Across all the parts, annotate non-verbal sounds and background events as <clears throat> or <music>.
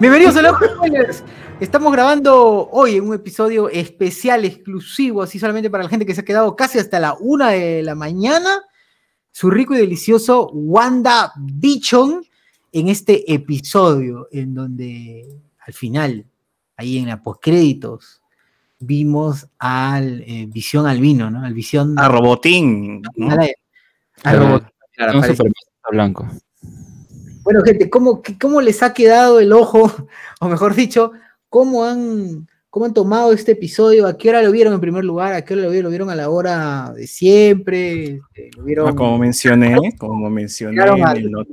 Bienvenidos a los Spoilers. Estamos grabando hoy un episodio especial, exclusivo, así solamente para la gente que se ha quedado casi hasta la una de la mañana. Su rico y delicioso Wanda Bichon en este episodio, en donde al final, ahí en la postcréditos, vimos al eh, Visión Albino, ¿no? Al Visión. A Robotín. ¿no? a la- al Claro, robot. Claro, blanco. Bueno, gente, ¿cómo, ¿cómo les ha quedado el ojo? <laughs> O mejor dicho, ¿cómo han, ¿cómo han tomado este episodio? ¿A qué hora lo vieron en primer lugar? ¿A qué hora lo vieron? ¿Lo vieron a la hora de siempre? Este, ¿Lo vieron? Ah, Como mencioné, como mencioné, en el not-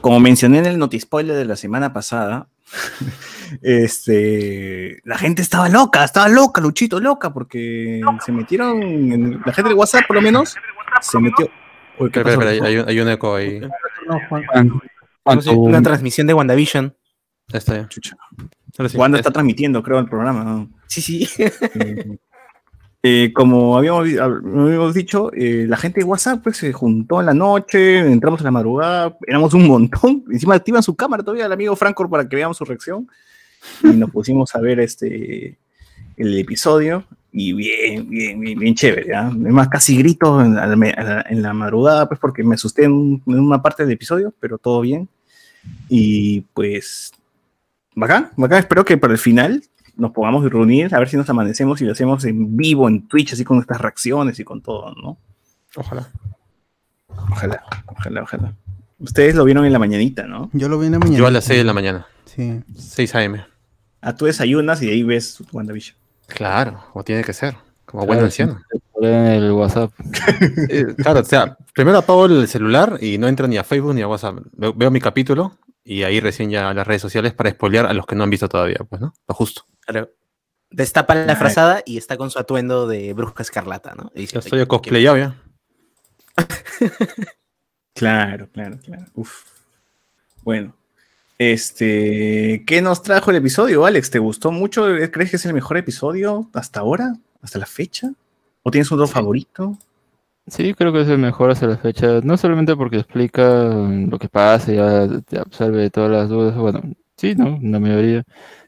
como mencioné en el notispoiler de la semana pasada, <laughs> este, la gente estaba loca, estaba loca, Luchito, loca, porque se metieron, en- la gente de WhatsApp por lo menos, se metió. Uy, espera, hay, un, hay un eco ahí. No, Juan. ¿Cuánto- Una transmisión de WandaVision. Ya está. Ahora sí. Wanda Es- está transmitiendo, creo, el programa. ¿no? Sí, sí. Eh, <laughs> <laughs> eh, como habíamos, habíamos dicho, eh, la gente de WhatsApp pues, se juntó en la noche, entramos en la madrugada, éramos un montón. <laughs> Encima activan su cámara todavía el amigo Franco para que veamos su reacción. Y nos pusimos a ver este el episodio. Y bien, bien, bien, bien chévere. ¿ah? Además, casi grito en la, en la- madrugada, pues porque me asusté en, en una parte del episodio, pero todo bien. Y pues, bacán, bacán. Espero que para el final nos podamos reunir, a ver si nos amanecemos y lo hacemos en vivo en Twitch, así con nuestras reacciones y con todo, ¿no? Ojalá. Ojalá, ojalá, ojalá. Ustedes lo vieron en la mañanita, ¿no? Yo lo vi en la mañana. Yo a las 6 de la mañana. Sí. 6 a.m. Ah, tú desayunas y de ahí ves WandaVision. Claro, como tiene que ser. Como buen Claro, anciano. sí, en el WhatsApp. <laughs> Eh, claro, o sea, primero apago el celular y no entro ni a Facebook ni a WhatsApp. Veo, veo mi capítulo y ahí recién ya a las redes sociales para spoilear a los que no han visto todavía, pues, ¿no? Lo justo. Claro. Destapa la frazada y está con su atuendo de bruja escarlata, ¿no? Y dice, Ya estoy "Ay, a cosplayado ya. <laughs> Claro, claro, claro. Uf. Bueno. Este, ¿qué nos trajo el episodio, Alex? ¿Te gustó mucho? ¿Crees que es el mejor episodio hasta ahora? ¿Hasta la fecha? ¿O tienes otro favorito? Sí, creo que es el mejor hasta la fecha. No solamente porque explica lo que pasa y ya te absorbe todas las dudas. Bueno, sí, ¿no? La mayoría.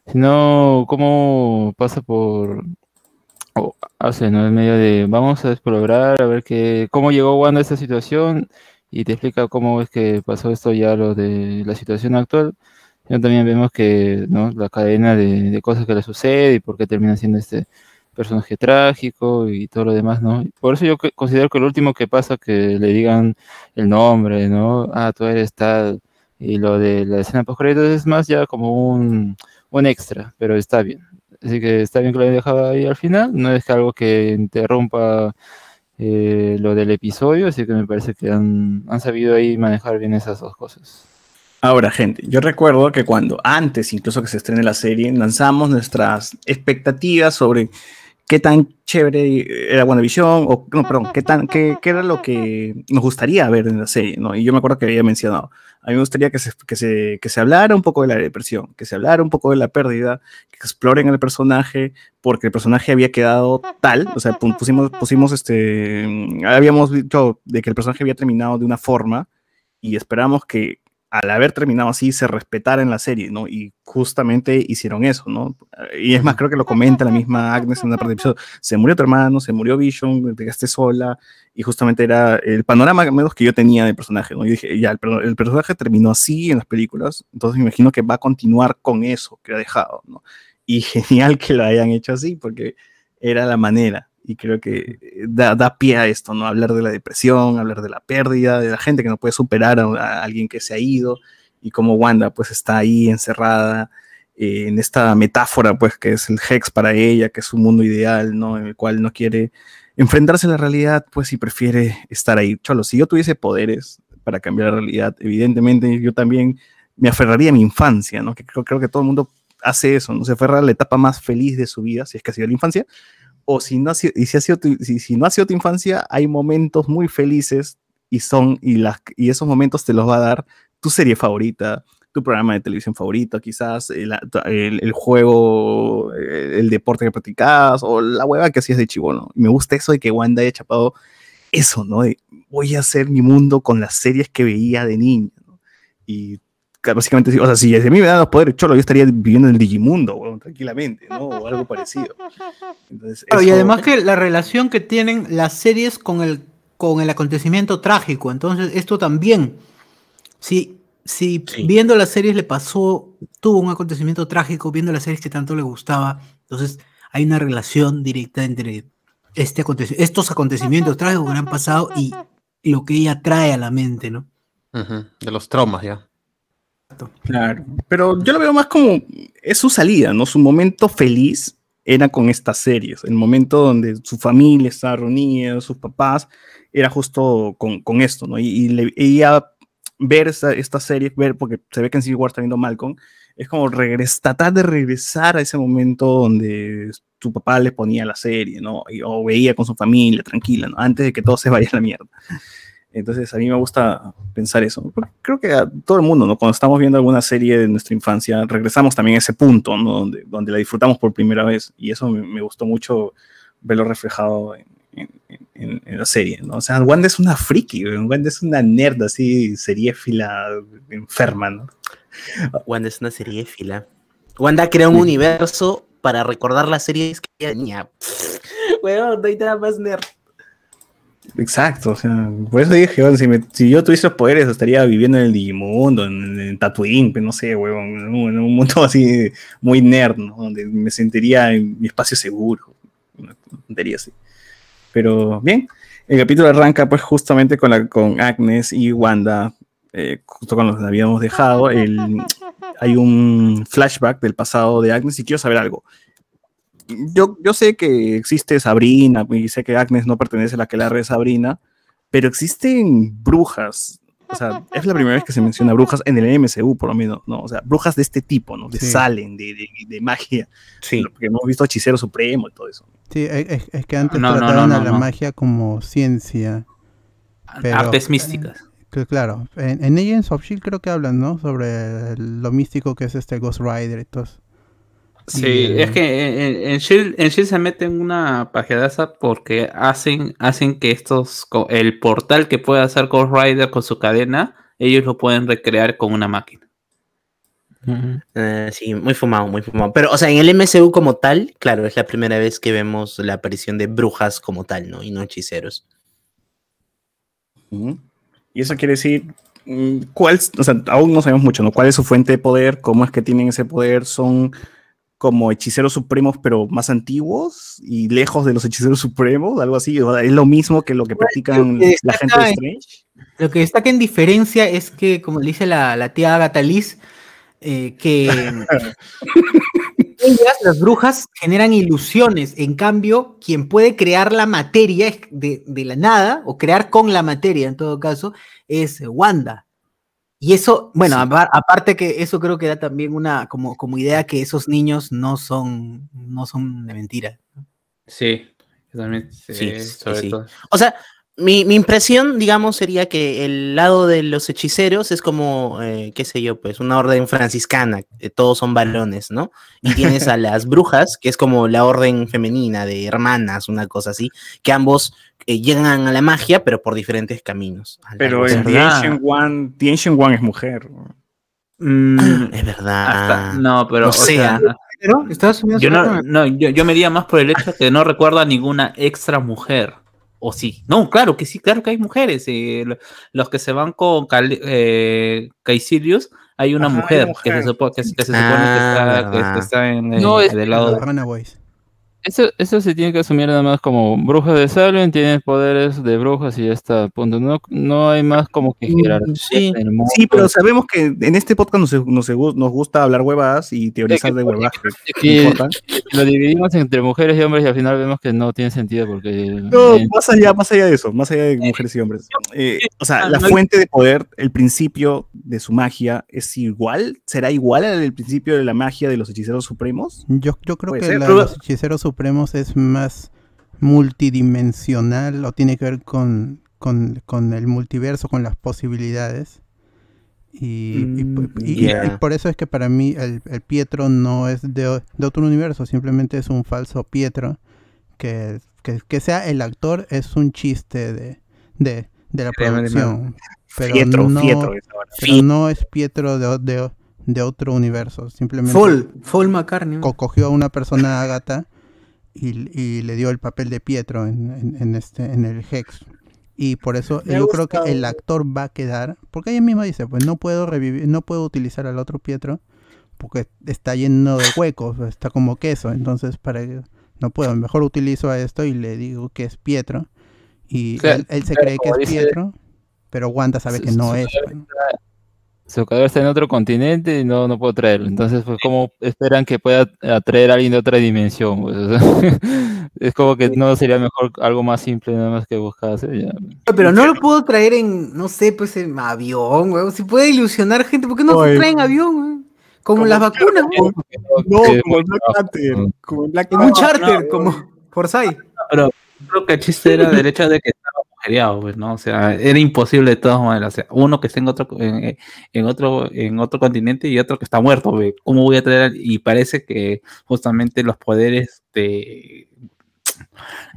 Sino cómo pasa por. O hace, ¿no? En medio de. Vamos a explorar, a ver qué, cómo llegó Wanda a esta situación. Y te explica cómo es que pasó esto ya, lo de la situación actual. Ya también vemos que, ¿no? La cadena de, de cosas que le sucede y por qué termina siendo este personaje trágico y todo lo demás, ¿no? Por eso yo considero que lo último que pasa que le digan el nombre, ¿no? Ah, tú eres tal. Y lo de la escena post es más ya como un, un extra, pero está bien. Así que está bien que lo hayan dejado ahí al final. No es que algo que interrumpa eh, lo del episodio, así que me parece que han, sabido ahí manejar bien esas dos cosas. Ahora, gente, yo recuerdo que cuando antes, incluso que se estrene la serie, lanzamos nuestras expectativas sobre qué tan chévere era WandaVision, o no, perdón, qué, tan, qué, qué era lo que nos gustaría ver en la serie, ¿no? Y yo me acuerdo que había mencionado, a mí me gustaría que se, que se, que se hablara un poco de la depresión, que se hablara un poco de la pérdida, que exploren al personaje, porque el personaje había quedado tal, o sea, pu- pusimos, pusimos este, mm, habíamos dicho de que el personaje había terminado de una forma y esperamos que al haber terminado así se respetara en la serie, ¿no? Y justamente hicieron eso, ¿no? Y es más, creo que lo comenta la misma Agnes en una parte del episodio, se murió tu hermano, se murió Vision, te quedaste sola, y justamente era el panorama menos que yo tenía del personaje, ¿no? Yo dije, ya, el, el personaje terminó así en las películas, entonces me imagino que va a continuar con eso que ha dejado, ¿no? Y <laughs> genial que lo hayan hecho así, porque era la manera, y creo que da, da pie a esto, ¿no? Hablar de la depresión, hablar de la pérdida, de la gente que no puede superar a, a alguien que se ha ido, y cómo Wanda, pues, está ahí encerrada, eh, en esta metáfora, pues, que es el Hex para ella, que es un mundo ideal, ¿no? En el cual no quiere enfrentarse a la realidad, pues, y prefiere estar ahí. Cholo, si yo tuviese poderes, para cambiar la realidad. Evidentemente, yo también me aferraría a mi infancia, ¿no? Que creo, creo que todo el mundo hace eso, ¿no? Se aferra a la etapa más feliz de su vida, si es que ha sido la infancia, o si no ha sido, y si, ha sido tu, si, si no ha sido tu infancia, hay momentos muy felices y son, y, las, y esos momentos te los va a dar tu serie favorita, tu programa de televisión favorito, quizás el, el, el juego, el, el deporte que practicabas o la hueva que hacías de chivolo. Me gusta eso de que Wanda haya chapado eso, ¿no? Voy a hacer mi mundo con las series que veía de niño. ¿no? Y básicamente, o sea, si desde mí me dan los poderes cholo, yo estaría viviendo en el Digimundo, bueno, tranquilamente, ¿no? O algo parecido. <laughs> Entonces, claro, eso... Y además que la relación que tienen las series con el, con el acontecimiento trágico, entonces esto también, si, si sí. viendo las series le pasó, tuvo un acontecimiento trágico, viendo las series que tanto le gustaba, entonces hay una relación directa entre este aconte estos acontecimientos trágicos que han pasado y lo que ella trae a la mente, ¿no? Uh -huh. De los traumas ya. Claro, pero yo lo veo más como es su salida, ¿no? Su momento feliz era con estas series, el momento donde su familia estaba reunida, sus papás, era justo con, con esto, ¿no? Y, y le, ella ver esta, esta serie, ver, porque se ve que en Civil War está viendo Malcolm, es como regres, tratar de regresar a ese momento donde su papá le ponía la serie, ¿no? Y, o veía con su familia, tranquila, ¿no? Antes de que todo se vaya a la mierda. Entonces a mí me gusta pensar eso. Creo que a todo el mundo, ¿no? Cuando estamos viendo alguna serie de nuestra infancia, regresamos también a ese punto, ¿no? Donde, donde la disfrutamos por primera vez. Y eso me, me gustó mucho verlo reflejado en, en, en, en, la serie, ¿no? O sea, Wanda es una friki, Wanda es una nerd así, seriéfila, enferma, ¿no? Wanda es una seriéfila. Wanda crea un universo para recordar las series que ella tenía. <laughs> Weón, no hay nada más nerd. Exacto, o sea, por eso dije, si, yo tuviese los poderes, estaría viviendo en el Digimundo, en, en Tatooine, pues, no sé, huevón, en, un, mundo <laughs> así muy nerd. Donde me sentiría en mi espacio seguro, así. Pero bien, el capítulo arranca pues justamente con, Agnes y Wanda, eh, justo cuando nos habíamos dejado, hay un flashback del pasado de Agnes y quiero saber algo yo, yo sé que existe Sabrina y sé que Agnes no pertenece a la que la red Sabrina, pero existen brujas. O sea, es la primera vez que se menciona brujas en el MCU, por lo menos, ¿no? O sea, brujas de este tipo, ¿no? De sí. Salen, de, de, de, magia. Sí. Porque hemos visto Hechicero Supremo y todo eso. Sí, es, es que antes no, trataban no, no, a la magia como ciencia. Pero, Artes místicas. Eh, claro, en, en Agents of S.H.I.E.L.D. creo que hablan, ¿no? Sobre lo místico que es este Ghost Rider y todo eso. Sí, y, es que en, en, Shield, en Shield se meten una pajedaza porque hacen, hacen que estos, el portal que puede hacer Ghost Rider con su cadena, ellos lo pueden recrear con una máquina. Uh -huh. uh, sí, muy fumado, muy fumado. Pero, o sea, en el MCU como tal, claro, es la primera vez que vemos la aparición de brujas como tal, ¿no? Y no hechiceros. Uh -huh. Y eso quiere decir, mm, ¿cuál, o sea, aún no sabemos mucho, ¿no? ¿Cuál es su fuente de poder? ¿Cómo es que tienen ese poder? ¿Son como hechiceros supremos, pero más antiguos y lejos de los hechiceros supremos, algo así. Es lo mismo que lo que practican que la gente de Strange. Lo que destaca en diferencia es que, como dice la, la tía Agatha Liz, eh, que <laughs> ellas, las brujas, generan ilusiones. En cambio, quien puede crear la materia de, de la nada, o crear con la materia en todo caso, es Wanda. Y eso, bueno, sí. aparte que eso creo que da también una como, como idea que esos niños no son, no son de mentira. Sí, también, sí, sí, sí O sea, mi, mi, impresión, digamos, sería que el lado de los hechiceros es como, eh, qué sé yo, pues una orden franciscana, eh, todos son varones, ¿no? Y tienes a <laughs> las brujas, que es como la orden femenina de hermanas, una cosa así, que ambos eh, llegan a la magia, pero por diferentes caminos. Pero en The Ancient, One, The Ancient One es mujer. Mm, es verdad. Hasta, no, pero. O sea, ¿Pero? yo, no, no yo, yo, me diría más por el hecho que no recuerdo a ninguna extra mujer. ¿O sí? No, claro que sí, claro que hay mujeres. Eh, los que se van con Cal eh, Caecilius, hay una Ajá, mujer, hay mujer, que se, supo, que, que, se supone ah, que, está, que, está, en, no, en, del lado de Runaways. Eso, eso se tiene que asumir nada más como brujas de Salem, tienen poderes de brujas y ya está, punto. No, no hay más como que sí. en el mundo. Sí, pero sabemos que en este podcast nos, nos, nos gusta hablar huevadas y teorizar de huevadas. Lo dividimos entre mujeres y hombres y al final vemos que no tiene sentido porque... No, eh, más allá, más allá de eso, más allá de mujeres y hombres. Eh, o sea, la fuente de poder, el principio de su magia, ¿es igual? ¿Será igual al principio de la magia de los hechiceros supremos? Yo, yo creo que ser, la los hechiceros supremos es más multidimensional o tiene que ver con, con, con el multiverso, con las posibilidades. Y, Mm, y- y- ya. y por eso es que para mí el, el Pietro no es de, otro universo, simplemente es un falso Pietro. Que, que, que sea el actor es un chiste de, de, de la producción. Pero Fietro, no, pero no es Pietro de, de, de otro universo, simplemente Full, full McCartney. co- cogió a una persona Agatha y, y le dio el papel de Pietro en, en- en este en el Hex. Y por eso Me yo creo que el actor va a quedar porque ella misma dice pues no puedo revivir no puedo utilizar al otro Pietro porque está lleno de huecos está como queso. Entonces para no puedo mejor utilizo a esto y le digo que es Pietro. Y Claro, él, él se claro, cree que es dice- Pietro pero Wanda sabe que no es pues. Su cadáver está en otro continente y no, no puedo traerlo. Entonces, pues, ¿cómo esperan que pueda atraer a alguien de otra dimensión? pues? O sea, <laughs> es como que no sería mejor algo más simple, nada más que buscarse. Ya. Pero no lo puedo traer en, no sé, pues en avión, weón. Si puede ilusionar gente, ¿por qué no se Oye. trae en avión, weón? Como Como- las vacunas, weón. No, como el Black Panther. Como el Black En un charter, como Forsyth. Creo que el chiste era <laughs> del hecho de que pues, ¿no? O sea, era imposible de todas maneras. O sea, uno que está en otro, en, en otro, en otro continente y otro que está muerto. ¿Cómo voy a traer? Y parece que justamente los poderes de,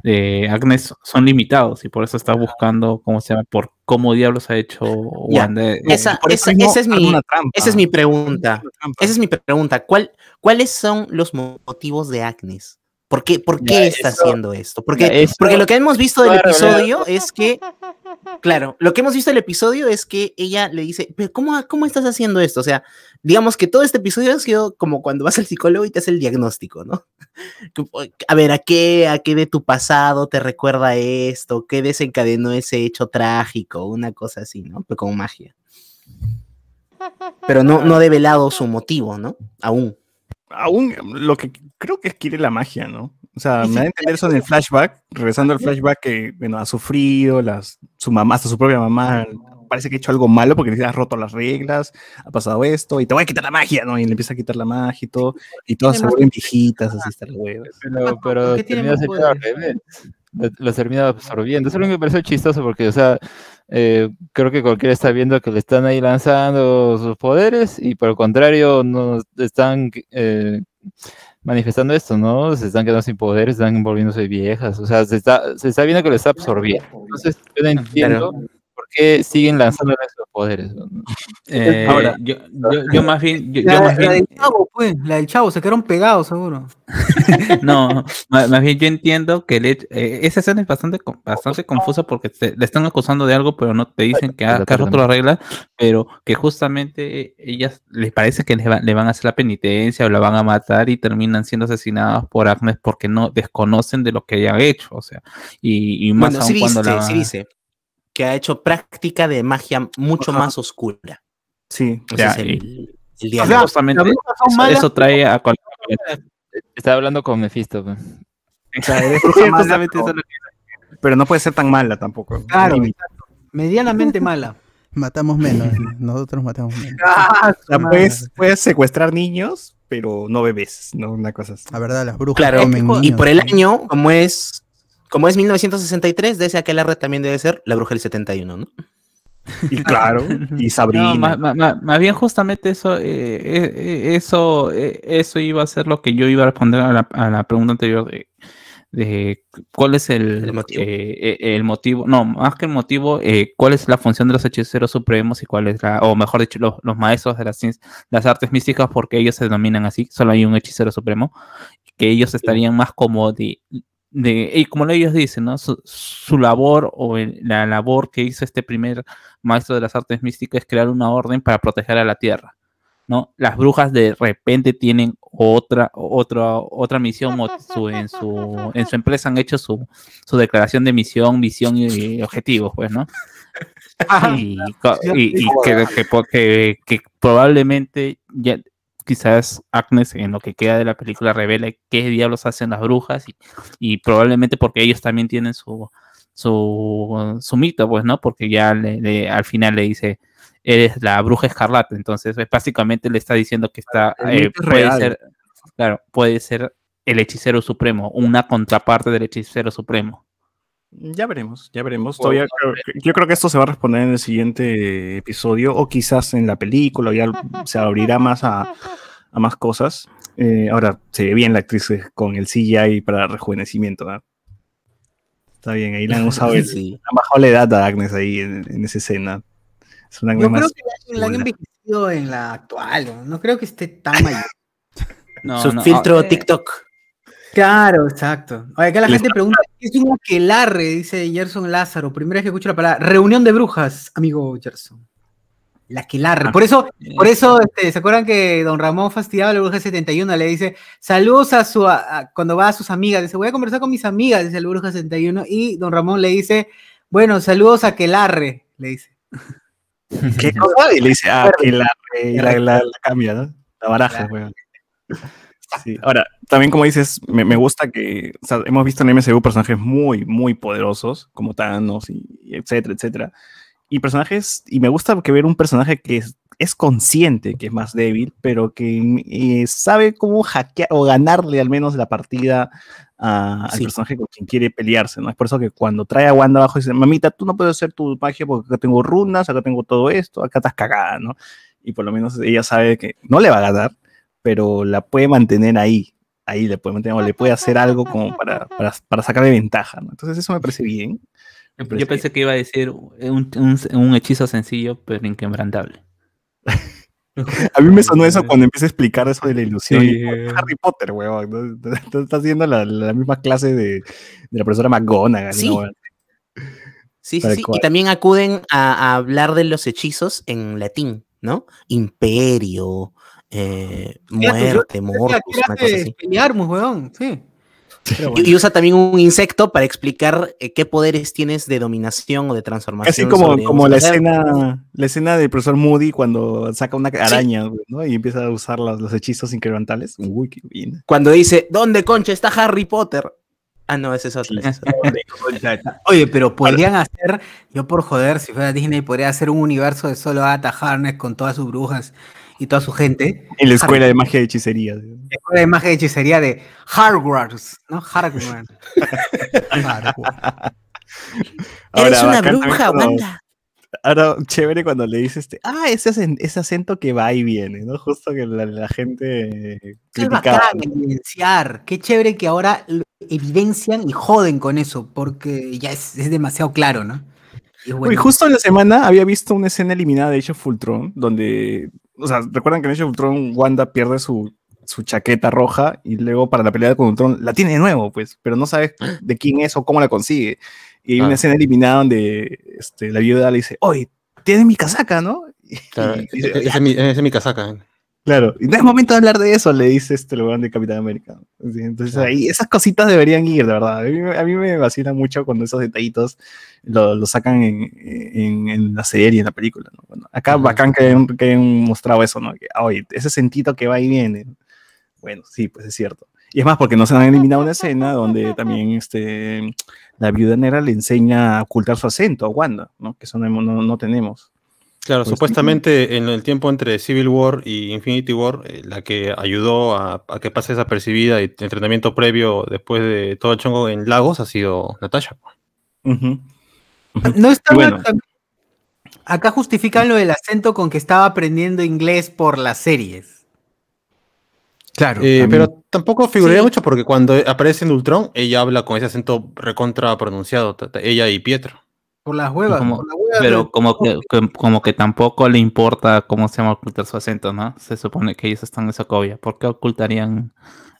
de Agnes son limitados y por eso está buscando, ¿cómo se llama? Por cómo diablos ha hecho Wanda. eh, Esa, esa- esa es mi, esa es mi pregunta. Esa es mi pregunta. ¿Cuál, ¿Cuáles son los motivos de Agnes? ¿Por qué, por qué Ya, está eso- haciendo esto? Porque, eso- porque lo que hemos visto del Claro, episodio es que, claro, lo que hemos visto del episodio es que ella le dice, pero ¿cómo, ¿cómo estás haciendo esto? O sea, digamos que todo este episodio ha sido como cuando vas al psicólogo y te hace el diagnóstico, ¿no? <laughs> A ver, ¿a qué, ¿a qué de tu pasado te recuerda esto? ¿Qué desencadenó ese hecho trágico? Una cosa así, ¿no? Pero con magia. Pero no, no ha develado su motivo, ¿no? Aún. Aún lo que creo que quiere la magia, ¿no? O sea, me da a entender eso en el flashback, regresando al flashback que, bueno, ha sufrido, las, su mamá, hasta su propia mamá, parece que ha hecho algo malo porque le ha roto las reglas, ha pasado esto, y te voy a quitar la magia, ¿no? Y le empieza a quitar la magia y todo, y todas se vuelven viejitas, así está la hueva. Pero, pero termina. Lo, lo termina absorbiendo. Eso es lo que me parece chistoso porque, o sea, eh, creo que cualquiera está viendo que le están ahí lanzando sus poderes y por el contrario no están eh, manifestando esto, ¿no? Se están quedando sin poderes, están volviéndose viejas. O sea, se está, se está viendo que lo está absorbiendo. Entonces, yo no entiendo qué siguen lanzando esos poderes. eh, Ahora- yo, yo, yo más bien, yo, yo La, más la bien, del chavo, pues, la del chavo, se quedaron pegados, seguro. <laughs> No, más bien yo entiendo que el hecho- eh, esa escena es bastante, bastante confusa porque te- le están acusando de algo, pero no te dicen que ha, que ha roto la regla, pero que justamente ellas les parece que le, va- le van a hacer la penitencia o la van a matar y terminan siendo asesinadas por Agnes porque no desconocen de lo que hayan hecho, o sea, y, y más Bueno, aún sí cuando dice, la sí dice que ha hecho práctica de magia mucho Ajá. más oscura. Sí, Ese Ya, es el, y- el O diálogo. sea, justamente las brujas son eso, malas, eso trae a cual- Estaba hablando con Mephisto. pues. o sea, <laughs> es Sí, mala, justamente pero- eso no puede ser tan mala tampoco. Claro. Medianamente mala. <laughs> matamos menos nosotros matamos menos <laughs> Ah, O sea, su puedes, secuestrar niños, pero no bebés, ¿no? Una cosa así. la verdad las brujas Claro, comen y niños, por el año, como es como es 1963, de ese aquel también debe ser La Bruja del 71, ¿no? Y claro, y <laughs> Sabrina. No, más, más- más- más bien justamente eso, eh, eh, eh, eso, eh, eso iba a ser lo que yo iba a responder a la, a la pregunta anterior de, de cuál es el, El motivo. eh, el motivo, no, más que el motivo, eh, cuál es la función de los hechiceros supremos y cuál es la, o mejor dicho, los, los maestros de las, las artes místicas, porque ellos se denominan así, solo hay un hechicero supremo, que ellos estarían más como de, de y como ellos dicen, ¿no? Su, su labor o el- la labor que hizo este primer maestro de las artes místicas es crear una orden para proteger a la tierra. ¿no? Las brujas de repente tienen otra, otra, otra misión o su- en, su, en su empresa han hecho su, su declaración de misión, misión y objetivos, pues, ¿no? <laughs> y, co- y- y que, que po- que- que probablemente ya quizás Agnes en lo que queda de la película revele qué diablos hacen las brujas y, y probablemente porque ellos también tienen su, su, su mito, pues, ¿no? Porque ya le- le- al final le dice, eres la bruja escarlata, entonces eh, básicamente le está diciendo que está, eh, puede real. ser, claro, puede ser el hechicero supremo, una contraparte del hechicero supremo. Ya veremos, ya veremos. Todavía creo que- yo creo que esto se va a responder en el siguiente episodio o quizás en la película, ya se abrirá más a, a más cosas. Eh, ahora, se ve bien la actriz con el CGI para rejuvenecimiento. ¿no? Está bien, ahí le han usado el, Sí. han bajado la edad a Agnes ahí en, en esa escena. Es una Yo creo más que la, la han envejecido en la actual. No, No creo que esté tan mayor. No, Su no, filtro TikTok. Claro, exacto. Oye, acá la Les gente pregunta, ¿qué es un aquelarre? Dice Gerson Lázaro. Primera vez que escucho la palabra. Reunión de brujas, amigo Gerson. La aquelarre. Ah. Por eso, por eso, este, ¿se acuerdan que don Ramón fastidiaba a la bruja 71? Le dice, saludos a su, a- a- cuando va a sus amigas, dice, voy a conversar con mis amigas, dice la bruja 71, y don Ramón le dice, bueno, saludos a aquelarre, le dice. <laughs> ¿Qué cosa? Y le dice, ah, que la, y la, la- la cambia, ¿no? La baraja, weón. Sí. Ahora, también como dices, me, me gusta que o sea, hemos visto en MCU personajes muy, muy poderosos, como Thanos, y, y etcétera, etcétera. Y personajes, y me gusta que ver un personaje que es, es consciente que es más débil, pero que eh, sabe cómo hackear o ganarle al menos la partida a- al Sí. personaje con quien quiere pelearse, ¿no? Es por eso que cuando trae a Wanda abajo dice, mamita, tú no puedes hacer tu magia porque acá tengo runas, acá tengo todo esto, acá estás cagada, ¿no? Y por lo menos ella sabe que no le va a ganar, pero la puede mantener ahí, ahí le puede mantener, o le puede hacer algo como para, para, para sacarle ventaja, ¿no? Entonces eso me parece bien. me parece Yo pensé que iba a decir un, un- un hechizo sencillo pero inquebrantable. <laughs> A mí me sonó eso <laughs> cuando empecé a explicar eso de la ilusión. Sí. Y, "Oh, es Harry Potter, weón. ¿no? Estás haciendo la, la misma clase de, de la profesora McGonagall. Sí. Sí, sí. Y también acuden a, a hablar de los hechizos en latín, ¿no? Imperio, eh, muerte, mortus, una cosa así. Expelliarmus, weón, sí. Y, bueno. y usa también un insecto para explicar eh, qué poderes tienes de dominación o de transformación. Casi como, sobre como la escena, la escena del profesor Moody cuando saca una araña ¿no? y empieza a usar los, los hechizos inquebrantables. Uy, qué bien. Cuando dice, ¿dónde concha está Harry Potter? Ah, no, ese es otro. ese es otro. Oye, pero podrían hacer, yo por joder, si fuera Disney, podría hacer un universo de solo Agatha Harness con todas sus brujas y toda su gente. En la escuela de magia y hechicería. ¿sí? Escuela de magia y hechicería de Hogwarts, ¿no? Hogwarts. <laughs> Eres una bacán también bruja, cuando- Wanda. Ahora, chévere cuando le dices, este, ah, ese, acen- ese acento que va y viene, ¿no? Justo que la, la gente criticaba. bacán evidenciar. Qué chévere que ahora evidencian y joden con eso, porque ya es, es demasiado claro, ¿no? Y es bueno. justo en la semana había visto una escena eliminada de Age of Ultron, donde, o sea, recuerdan que en Age of Ultron Wanda pierde su, su chaqueta roja y luego para la pelea con Ultron la tiene de nuevo, pues, pero no sabes de quién es o cómo la consigue. Y hay Ah. una escena eliminada donde este, la viuda le dice, oye, tienes mi casaca, ¿no? <laughs> Y- Claro, y dice, ese es mi, es mi casaca. Claro, y no es momento de hablar de eso, le dice este lugar de Capitán América. Sí, Entonces Claro. ahí esas cositas deberían ir, de verdad. A mí, me- a mí me vacila mucho cuando esos detallitos lo, lo sacan en, en, en la serie, en la película. ¿no? Bueno, acá Ajá. bacán que hayan, que hayan mostrado eso, ¿no? Que, ah, oye, ese sentito que va y viene. Bueno, sí, pues es cierto. Y es más, porque nos han eliminado una escena donde también este, la viuda negra le enseña a ocultar su acento a Wanda, ¿no? Que eso no, no, no tenemos. Claro, Pues, supuestamente en el tiempo entre Civil War y Infinity War, eh, la que ayudó a, a que pase desapercibida y el entrenamiento previo después de todo el chongo en Lagos ha sido Natasha. Ujú. <laughs> No está bueno. Acá justifican lo del acento con que estaba aprendiendo inglés por las series. Claro. Eh, pero tampoco figuraría Sí. mucho porque cuando aparece en Ultron, ella habla con ese acento recontra pronunciado, ella y Pietro. Por las huevas. como- por las huevas, Pero como que, que- como que tampoco le importa cómo se llama ocultar su acento, ¿no? Se supone que ellos están en Sokovia. ¿Por qué ocultarían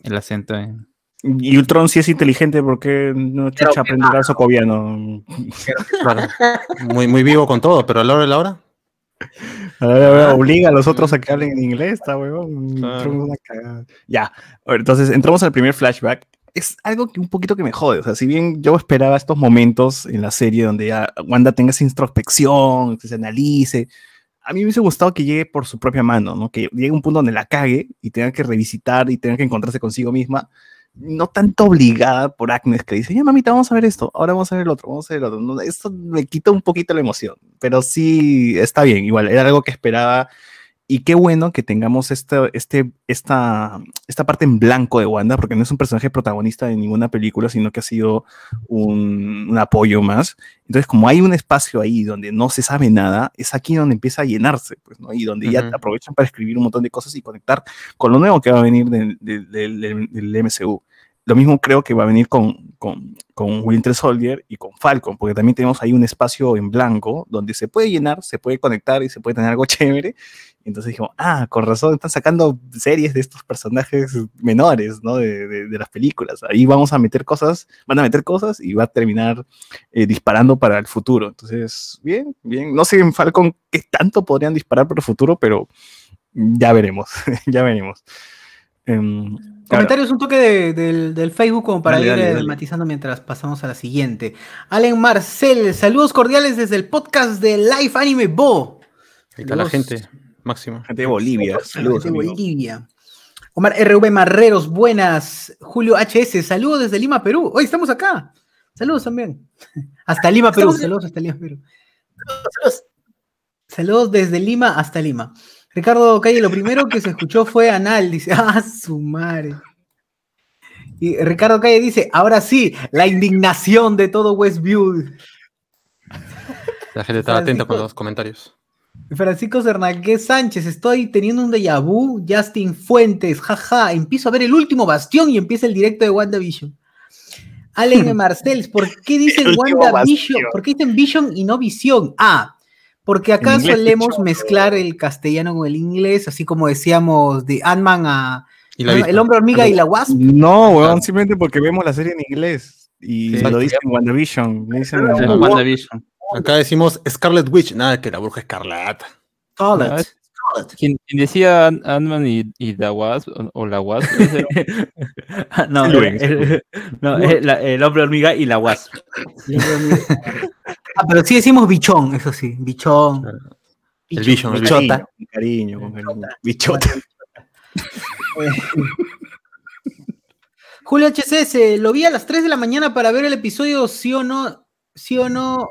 el acento en... Y Ultron sí es inteligente porque no chucha aprenderá socoviano. <laughs> Claro. muy, muy vivo con todo, pero a la hora de la hora. A ver, a ver, obliga a los otros a que hablen en inglés, está huevón. Claro. Ya, a ver, entonces entramos al primer flashback. Es algo que un poquito que me jode. O sea, si bien yo esperaba estos momentos en la serie donde ya Wanda tenga esa introspección, que se analice, a mí me hubiese gustado que llegue por su propia mano, ¿no? Que llegue un punto donde la cague y tenga que revisitar y tenga que encontrarse consigo misma. No tanto obligada por Agnes que dice, ya mamita, vamos a ver esto, ahora vamos a ver el otro, vamos a ver el otro. No, esto me quita un poquito la emoción, pero sí está bien, igual, era algo que esperaba. Y qué bueno que tengamos este, este, esta, esta parte en blanco de Wanda, porque no es un personaje protagonista de ninguna película, sino que ha sido un, un apoyo más. Entonces, como hay un espacio ahí donde no se sabe nada, es aquí donde empieza a llenarse, pues, ¿no? Y donde ya Ujú. aprovechan para escribir un montón de cosas y conectar con lo nuevo que va a venir del- del- del- del MCU. Lo mismo creo que va a venir con, con, con Winter Soldier y con Falcon, porque también tenemos ahí un espacio en blanco donde se puede llenar, se puede conectar y se puede tener algo <laughs> chévere. Entonces dijimos, ah, con razón, están sacando series de estos personajes menores, ¿no? De, de- de las películas. Ahí vamos a meter cosas, van a meter cosas y va a terminar eh, disparando para el futuro. Entonces, bien, bien. No sé en Falcon qué tanto podrían disparar para el futuro, pero ya veremos, <laughs> ya veremos. Em, Comentarios un toque de- del, del Facebook como para Dale, ir dale, eh, dale. matizando mientras pasamos a la siguiente. Allen Marcel, saludos cordiales desde el podcast de Live Anime Bo. Ahí está la gente máxima. gente de Bolivia, saludos. de amigo. Bolivia. Omar RV Marreros, buenas. Julio HS, saludos desde Lima, Perú. Hoy estamos acá. Saludos también. <laughs> Hasta Lima, Perú. Estamos- Saludos hasta Lima, Perú. Saludos desde Lima hasta Lima. Ricardo Calle, lo primero que se escuchó fue anal, dice, <laughs> ah, su madre. Y Ricardo Calle dice, ahora sí, la indignación de todo Westview. La gente estaba atenta con los comentarios. Francisco Cernagué Sánchez, estoy teniendo un déjà vu. Justin Fuentes, jaja, empiezo a ver el último bastión y empieza el directo de WandaVision. Allen <laughs> Marcels, ¿por qué dicen WandaVision? ¿Por qué dicen Vision y no Visión? Ah, porque acá inglés, solemos mezclar el castellano con el inglés, así como decíamos de Ant-Man a Y la ¿no? vista. el hombre hormiga y la wasp. No, weón, simplemente porque vemos la serie en inglés. Y Sí. lo dicen en WandaVision. le dicen WandaVision. Acá decimos Scarlet Witch, nada que la bruja escarlata. Scarlet. Es- Quien, quien decía Ant- Ant-Man y, y The Wasp, o, o la Wasp, ese- <laughs> <laughs> no, el, el- no, el- el hombre hormiga y la wasp. <laughs> Ah, pero sí decimos bichón, eso sí, bichón. El Vision, el cariño, con cariño, con cariño. Bichota. Julio HCS, lo vi a las 3 de la mañana para ver el episodio, sí o no, sí o no.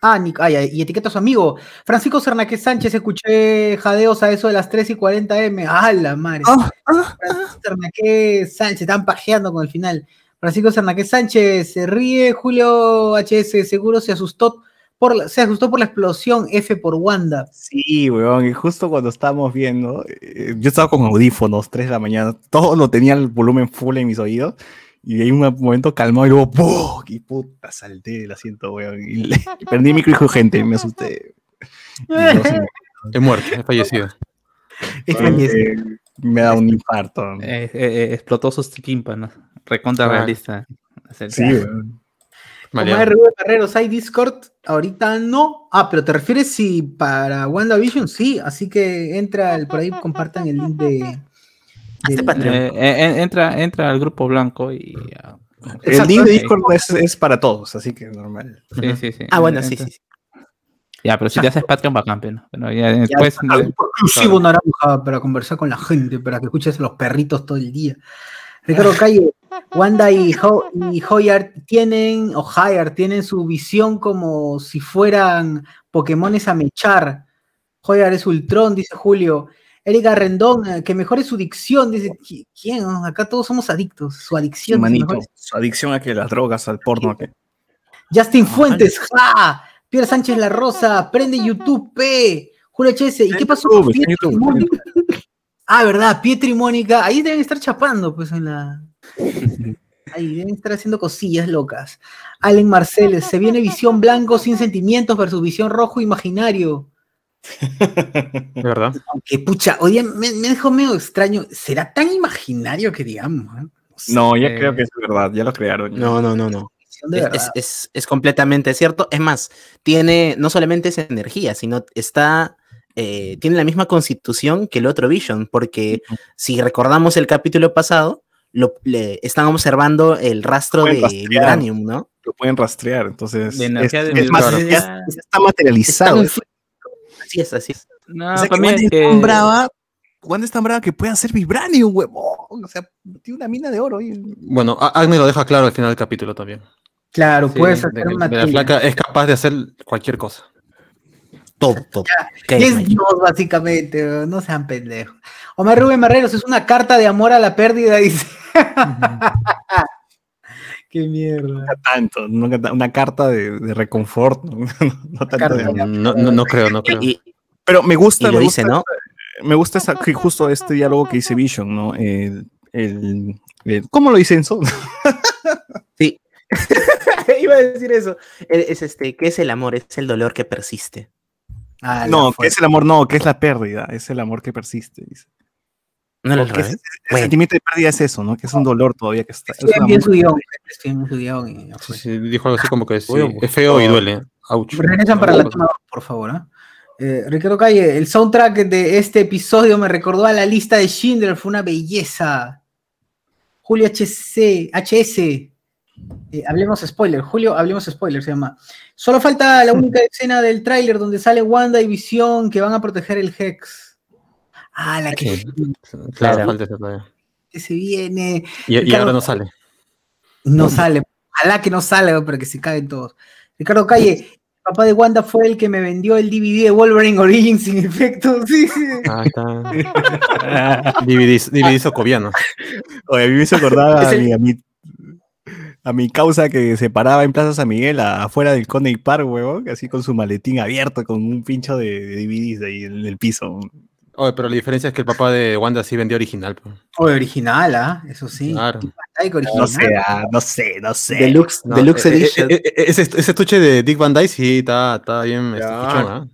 Ah, ah, y etiqueta a su amigo. Francisco Cernaque Sánchez, escuché jadeos a eso de las 3 y 40 M. ¡Ah, la madre! Francisco Cernaque Sánchez, están pajeando con el final. Francisco Cernaque Sánchez se ríe. Julio HS, seguro se asustó por la, se asustó por la explosión F por Wanda. Sí, weón, y justo cuando estábamos viendo, eh, yo estaba con audífonos, 3 de la mañana, todo lo tenía el volumen full en mis oídos, y hay un momento calmado y luego ¡pum! Y puta, salté del asiento, weón, y, le- y perdí mi micro gente, me asusté. No sé, He muerto, he fallecido. eh, me da un infarto. Eh, eh, explotó sus tímpanos. Recontra Ah. realista. Sí, weón. RV Carreros, ¿hay Discord? Ahorita no. Ah, pero te refieres si para WandaVision, sí. Así que entra el- por ahí, compartan el link de. Del- Patreon. Eh, eh, entra, entra al grupo blanco y. El link de. Discord es, es para todos, así que normal. sí, sí, sí. Ah, bueno, sí, Entra- sí. sí. Ya, pero si te haces Patreon, bacán, pero Bueno, ya después. Exclusivo naranja para conversar con la gente, para que escuches a los perritos todo el día. Ricardo <laughs> Calle, Wanda y, Ho y Hoyard tienen, o Hayard, tienen su visión como si fueran Pokémones a mechar. Hoyard es Ultron, dice Julio. Erika Rendón, eh, que mejore su dicción, dice, "¿Qui- ¿quién? Acá todos somos adictos, su adicción. Manito, su adicción a que las drogas, al porno, que Justin Fuentes, ¡ja! Pierre Sánchez La Rosa, prende YouTube, P. Julio HS, ¿y qué pasó con YouTube, YouTube. Mónica? <laughs> Ah, verdad, Pietro y Mónica, ahí deben estar chapando, pues en la. <laughs> Ahí deben estar haciendo cosillas locas. Allen Marcel, se viene visión blanco sin sentimientos versus visión rojo imaginario. De verdad. <laughs> Aunque pucha, día me, me dejó medio extraño. ¿Será tan imaginario que digamos? eh? No, ya Eh, creo que es verdad, ya lo crearon. ya. No, no, no, no. Es, es- es- es completamente cierto. Es más, tiene no solamente esa energía, sino está eh, tiene la misma constitución que el otro Vision, porque si recordamos el capítulo pasado, lo, le, están observando el rastro de rastrear. vibranium, ¿no? Lo pueden rastrear, entonces. De energía es- de es más, vibranium. ya- ya está materializado. Así es, así es. No, O sea, que para mí Wanda es tan brava. Wanda es tan brava que puede hacer vibranium, huevón. O sea, tiene una mina de oro. ahí. Bueno, A- Agnes lo deja claro al final del capítulo también. Claro, Sí, puedes De hacer que- una de la tela. flaca es capaz de hacer cualquier cosa. Todo, todo. Y es Dios, básicamente, no sean pendejos. Omar Rubén Marreros es una carta de amor a la pérdida, dice. <laughs> Qué mierda. Nunca tanto, nunca una carta de, de reconfort. <laughs> No, No tanto Carta de amor. No, no, no creo, no creo. Y, Pero me gusta, y lo me dice, gusta, ¿no? me gusta esa- que justo este diálogo que dice Vision, ¿no? El, el- el- ¿Cómo lo dice Enzo? <laughs> Sí. <laughs> Iba a decir eso. Es este, ¿qué es el amor? Es el dolor que persiste. Ah, No, que es el amor, no, que es la pérdida, es el amor que persiste. Dice. No el Bueno. sentimiento de pérdida es eso, ¿no? Que es un dolor todavía que está. es Estoy bien guion, estoy bien Sí, sí, dijo algo así como que es feo y duele. Ouch. Regresan para la toma por favor. ¿ah? Eh, Ricardo Calle, el soundtrack de este episodio me recordó a la lista de Schindler, fue una belleza. Julio HC, HS, eh, hablemos spoiler, Julio, hablemos spoiler, se llama. Solo falta la única <laughs> escena del tráiler donde sale Wanda y Visión que van a proteger el Hex. Ah, la que, Sí. Claro, Claro. falta ese todavía. que se viene. Y, ahora no sale. No sale. Ojalá que no salga para que se caguen todos. Ricardo Calle, el papá de Wanda fue el que me vendió el DVD de Wolverine Origins sin efecto. <laughs> Sí, sí. Ah, está. DVD, DVD socoviano. Oye, a mí me hizo acordar a, el- mi, a, mi, a mi causa que se paraba en Plaza San Miguel a- afuera del Coney Park, huevón, así con su maletín abierto, con un pincho de, de DVDs ahí en el piso. Oye, pero la diferencia es que el papá de Wanda sí vendió original. pues. O original, ¿ah? Eso sí. Claro. Original. No sé, ah, no sé, no sé. Deluxe, No, Deluxe eh, eh, Edition. eh, eh, ese, ese estuche de Dick Van Dyke sí está, está bien este, pichón, ¿ah?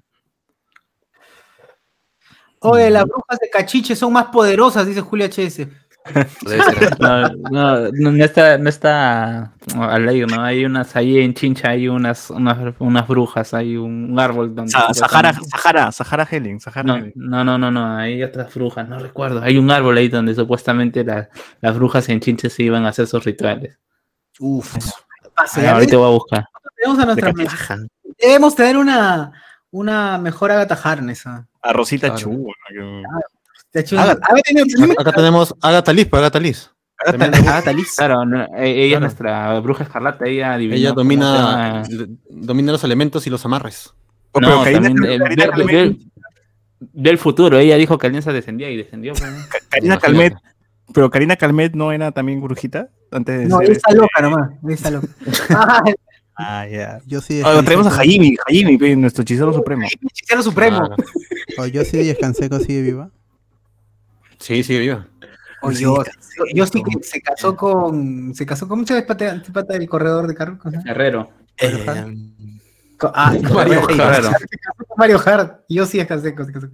Oye, las brujas de Cachiche son más poderosas, dice Julio HS. <laughs> No, no, no, no está, no está al aire, ¿no? Hay unas, ahí en Chincha hay unas, unas, unas brujas, hay un, árbol donde... Sa- Sahara, Sahara, Sahara Helen, Sahara No, Helen. no, no, no, no, hay otras brujas, no recuerdo. Hay un árbol ahí donde supuestamente la- las brujas en Chincha se iban a hacer sus rituales. Uf. Ah, ahorita voy a buscar. Tenemos. Debemos tener una, una mejor Agatha Harness. ¿ah? A Rosita Claro. Chu. De hecho, Agatha. Acá, acá tenemos Agatha Liz, pues Agatha Liz. Agatha Liz. Claro, no, e- ella Claro. es nuestra bruja escarlata, ella adivinó Ella domina, domina los elementos y los amarres. Oh, No, pero Karina- también del- Karina del- Calmet- del- futuro, ella dijo que Alianza descendía y descendió. pues. Karina. Calmet, pero Karina Calmet no era también brujita antes de No, ser ella está este- loca nomás. está loca. <laughs> Ah, ya. Yo sí Ah, traemos a Jaime, Jaime, nuestro hechicero supremo. hechicero supremo. Claro. o yo sí de Canseco sigue viva. Sí, sigue viva. O yo, yo, yo sí que se casó con. Se casó con muchas veces pata, pata del corredor de carros. Herrero. Eh, Con- ah, con Mario. Hart. <laughs> Se casó con Mario Hart. Yo sí es casé con- casó.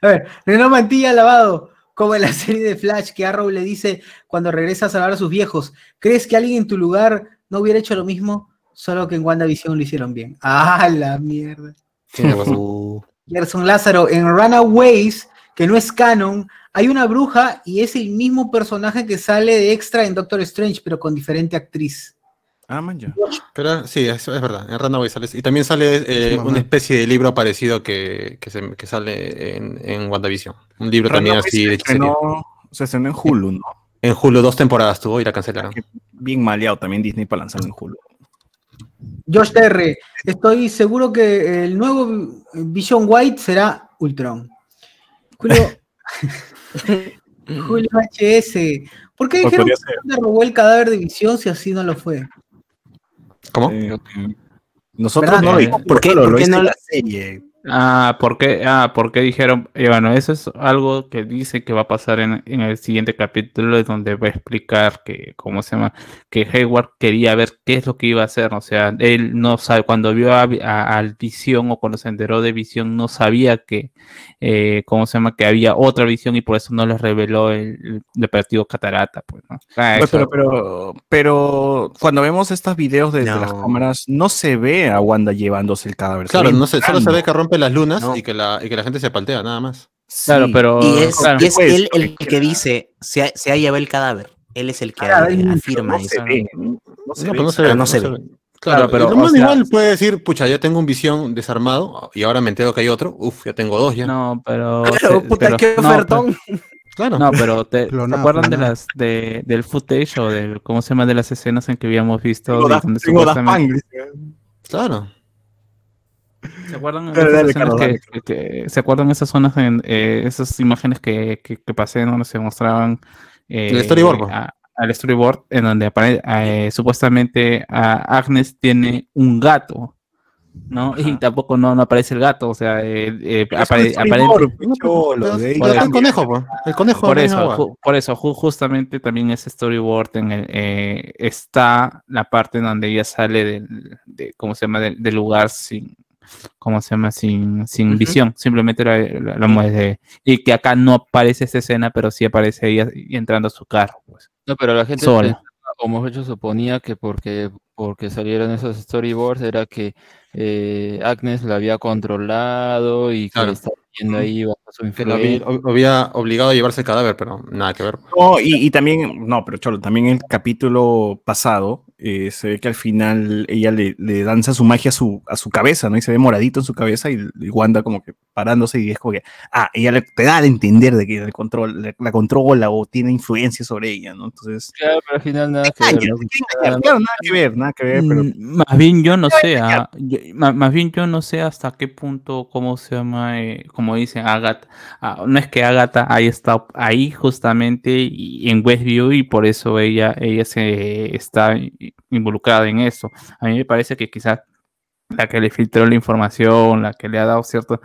A ver, Renato Mantilla lavado. Como en la <laughs> serie de Flash que Arrow le dice cuando regresa a salvar a sus viejos. ¿Crees que alguien en tu lugar no hubiera hecho lo mismo? Solo que en WandaVision lo hicieron bien. ¡Ah, la mierda! Tiene razón. uh, Gerson Lázaro, en Runaways, que no es canon, hay una bruja y es el mismo personaje que sale de extra en Doctor Strange, pero con diferente actriz. Ah, man, ya. Pero sí, eso es verdad. En Runaway sale. Y también sale eh, una especie de libro parecido que, que, se- que sale en, en WandaVision. Un libro también así se de estrenó, se estrenó en Hulu, ¿no? En Julio dos temporadas tuvo y la cancelaron. Bien maleado también Disney para lanzarlo en Hulu. Josh Terre, estoy seguro que el nuevo Vision White será Ultron. Julio, <laughs> Julio HS, ¿por qué dijeron que le robó el cadáver de Visión si así no lo fue? ¿Cómo? Eh, nosotros ¿Verdad? no lo dijimos, ¿por qué- lo- por qué no la serie. Ah, ¿por qué? Ah, ¿por qué dijeron? Y bueno, eso es algo que dice que va a pasar en, en el siguiente capítulo, donde va a explicar que, ¿cómo se llama? Que Hayward quería ver qué es lo que iba a hacer. O sea, él no sabe, cuando vio a, a- al Visión o cuando se enteró de Visión, no sabía que, eh, ¿cómo se llama? Que había otra visión y por eso no les reveló el, el deportivo Catarata, pues, ¿no? Ah, Pues, pero, pero, pero cuando vemos estos videos desde No. las cámaras, no se ve a Wanda llevándose el cadáver. se Claro, no sé, solo se ve que rompe rompe las lunas No. y, que la, y que la gente se paltea, nada más. Claro, Sí. pero. Y es, claro. y es pues, él el que dice, se, ha- se ha llevado el cadáver. Él es el que Ah, afirma no se eso. ve, ¿no? Se No, ve. pero no se pero ve. no se ve. Claro, Claro, pero, el o sea- igual puede decir, pucha, ya tengo un visión desarmado y ahora me entero que hay otro. Uf, ya tengo dos ya. No, pero. <laughs> Claro, se- puta, pero- qué no, ofertón. Claro. No, pero te, ¿te acuerdan de las de, del footage o del cómo se llama de las escenas en que habíamos visto Tengo de donde supuestamente-. Claro. ¿Se acuerdan Dale, esas dale, Carlos, que, que- que- se acuerdan esas zonas en eh, esas imágenes que, que, que pasé donde se mostraban eh, El storyboard, pues. a- al storyboard en donde apare- eh, supuestamente a Agnes tiene un gato ¿no? Y tampoco no, no aparece el gato, o sea, eh, eh, Pero es apare- un storyboard, aparente- pues, el conejo, po. el conejo por eso, ju- por eso, ju- justamente también ese storyboard en el, eh, está la parte en donde ella sale del, de, ¿cómo se llama? Del, del lugar sin, ¿cómo se llama? Sin, sin Ujú. visión, simplemente la, la- la mueve. y que acá no aparece esa escena, pero sí aparece ella entrando a su carro, pues. No, pero la gente Sola. pensaba, o mejor dicho, suponía que porque, porque salieron esos storyboards era que eh, Agnes la había controlado y que Claro. estaba yendo ahí bajo su Que lo había, influencia. había obligado a llevarse el cadáver, pero nada que ver. No, y, y también, no, pero Cholo, también el capítulo pasado eh, se ve que al final ella le, le danza su magia a su, a su cabeza, ¿no? Y se ve moradito en su cabeza y, y Wanda como que parándose y es como que, ah, ella le, te da a entender de que el control, la, la controla o tiene influencia sobre ella, ¿no? Entonces, Claro, pero al final nada que ver. claro, nada que ver, nada que ver, pero Mm, más bien yo no sé, ah, yo- ma- más bien yo no sé hasta qué punto, cómo se llama, eh, como dicen, Agatha, ah, no es que Agatha haya estado ahí justamente y- en Westview y por eso ella, ella se está involucrada en eso. A mí me parece que quizás la que le filtró la información, la que le ha dado ciertas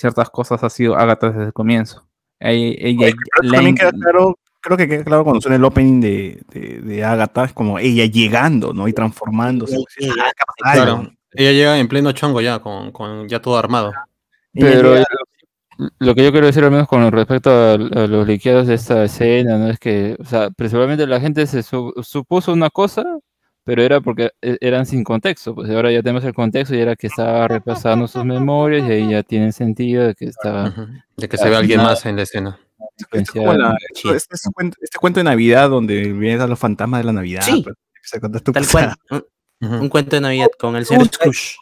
ciertas cosas ha sido Agatha desde el comienzo. Ella, ella- Oye, también queda claro, creo que queda claro cuando suena el opening de, de, de Agatha, es como ella llegando, ¿no? Y transformándose. Ella llega, ah, Claro. Ella llega en pleno chongo ya, con, con ya todo armado. Pero lo que yo quiero decir al menos con respecto a, a los liqueados de esta escena, ¿no? Es que, o sea, principalmente la gente se su- supuso una cosa, pero era porque e- eran sin contexto, pues ahora ya tenemos el contexto y era que estaba repasando sus memorias y ahí ya tiene sentido de que estaba. De que se ve alguien más en la escena. Esto es como la- esto- este, es cuento, este cuento de Navidad donde vienen a los fantasmas de la Navidad. Sí. tu Tal cual. Un, cuento de Navidad con el señor Scrooge.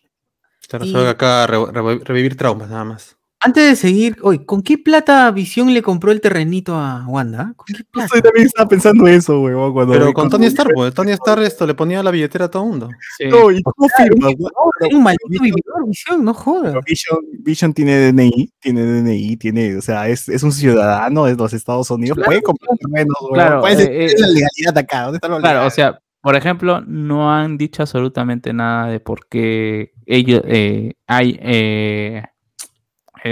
Se Y- resuelve acá re- re- revivir traumas nada más. Antes de seguir, oye, ¿con qué plata Visión le compró el terrenito a Wanda? ¿Con qué plata? Yo también estaba pensando eso. Cuando Pero con Tony Stark, pues, Tony Stark esto le ponía la billetera a todo el mundo. No, ¿y cómo es un maldito vividor, Visión, no jodas. Vision, Vision tiene DNI, tiene DNI, tiene, o sea, es, es un ciudadano de los Estados Unidos, Claro, puede comprar terrenos, huevón. Claro, ¿Cuál es, eh, es la legalidad acá? ¿Dónde está la Claro, o legalidad? sea, por ejemplo, no han dicho absolutamente nada de por qué ellos eh, hay eh,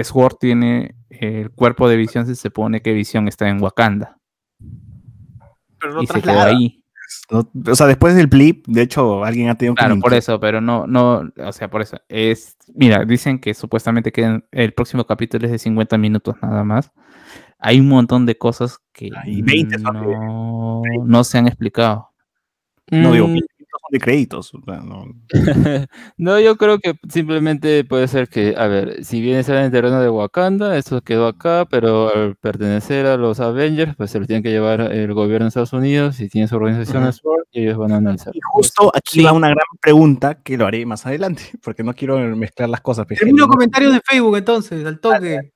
Sword tiene el cuerpo de visión, se supone que visión está en Wakanda Pero no y se quedó ahí. No, o sea, después del blip, de hecho, alguien ha tenido que Claro, por eso, pero no, no, o sea, por eso. Es, mira, dicen que supuestamente quedan, el próximo capítulo es de 50 minutos nada más. Hay un montón de cosas que Hay 20 son de- no, no se han explicado. No digo, Mm, son de créditos. o sea, no. <laughs> No, yo creo que simplemente puede ser que, a ver, si bien está en el terreno de Wakanda, esto quedó acá, pero al pertenecer a los Avengers, pues se lo tiene que llevar el gobierno de Estados Unidos y tiene su organización de SWORD y ellos van a analizar. Y justo aquí Sí. va una gran pregunta que lo haré más adelante, <laughs> porque no quiero mezclar las cosas. Termino no- comentarios de Facebook entonces, al toque.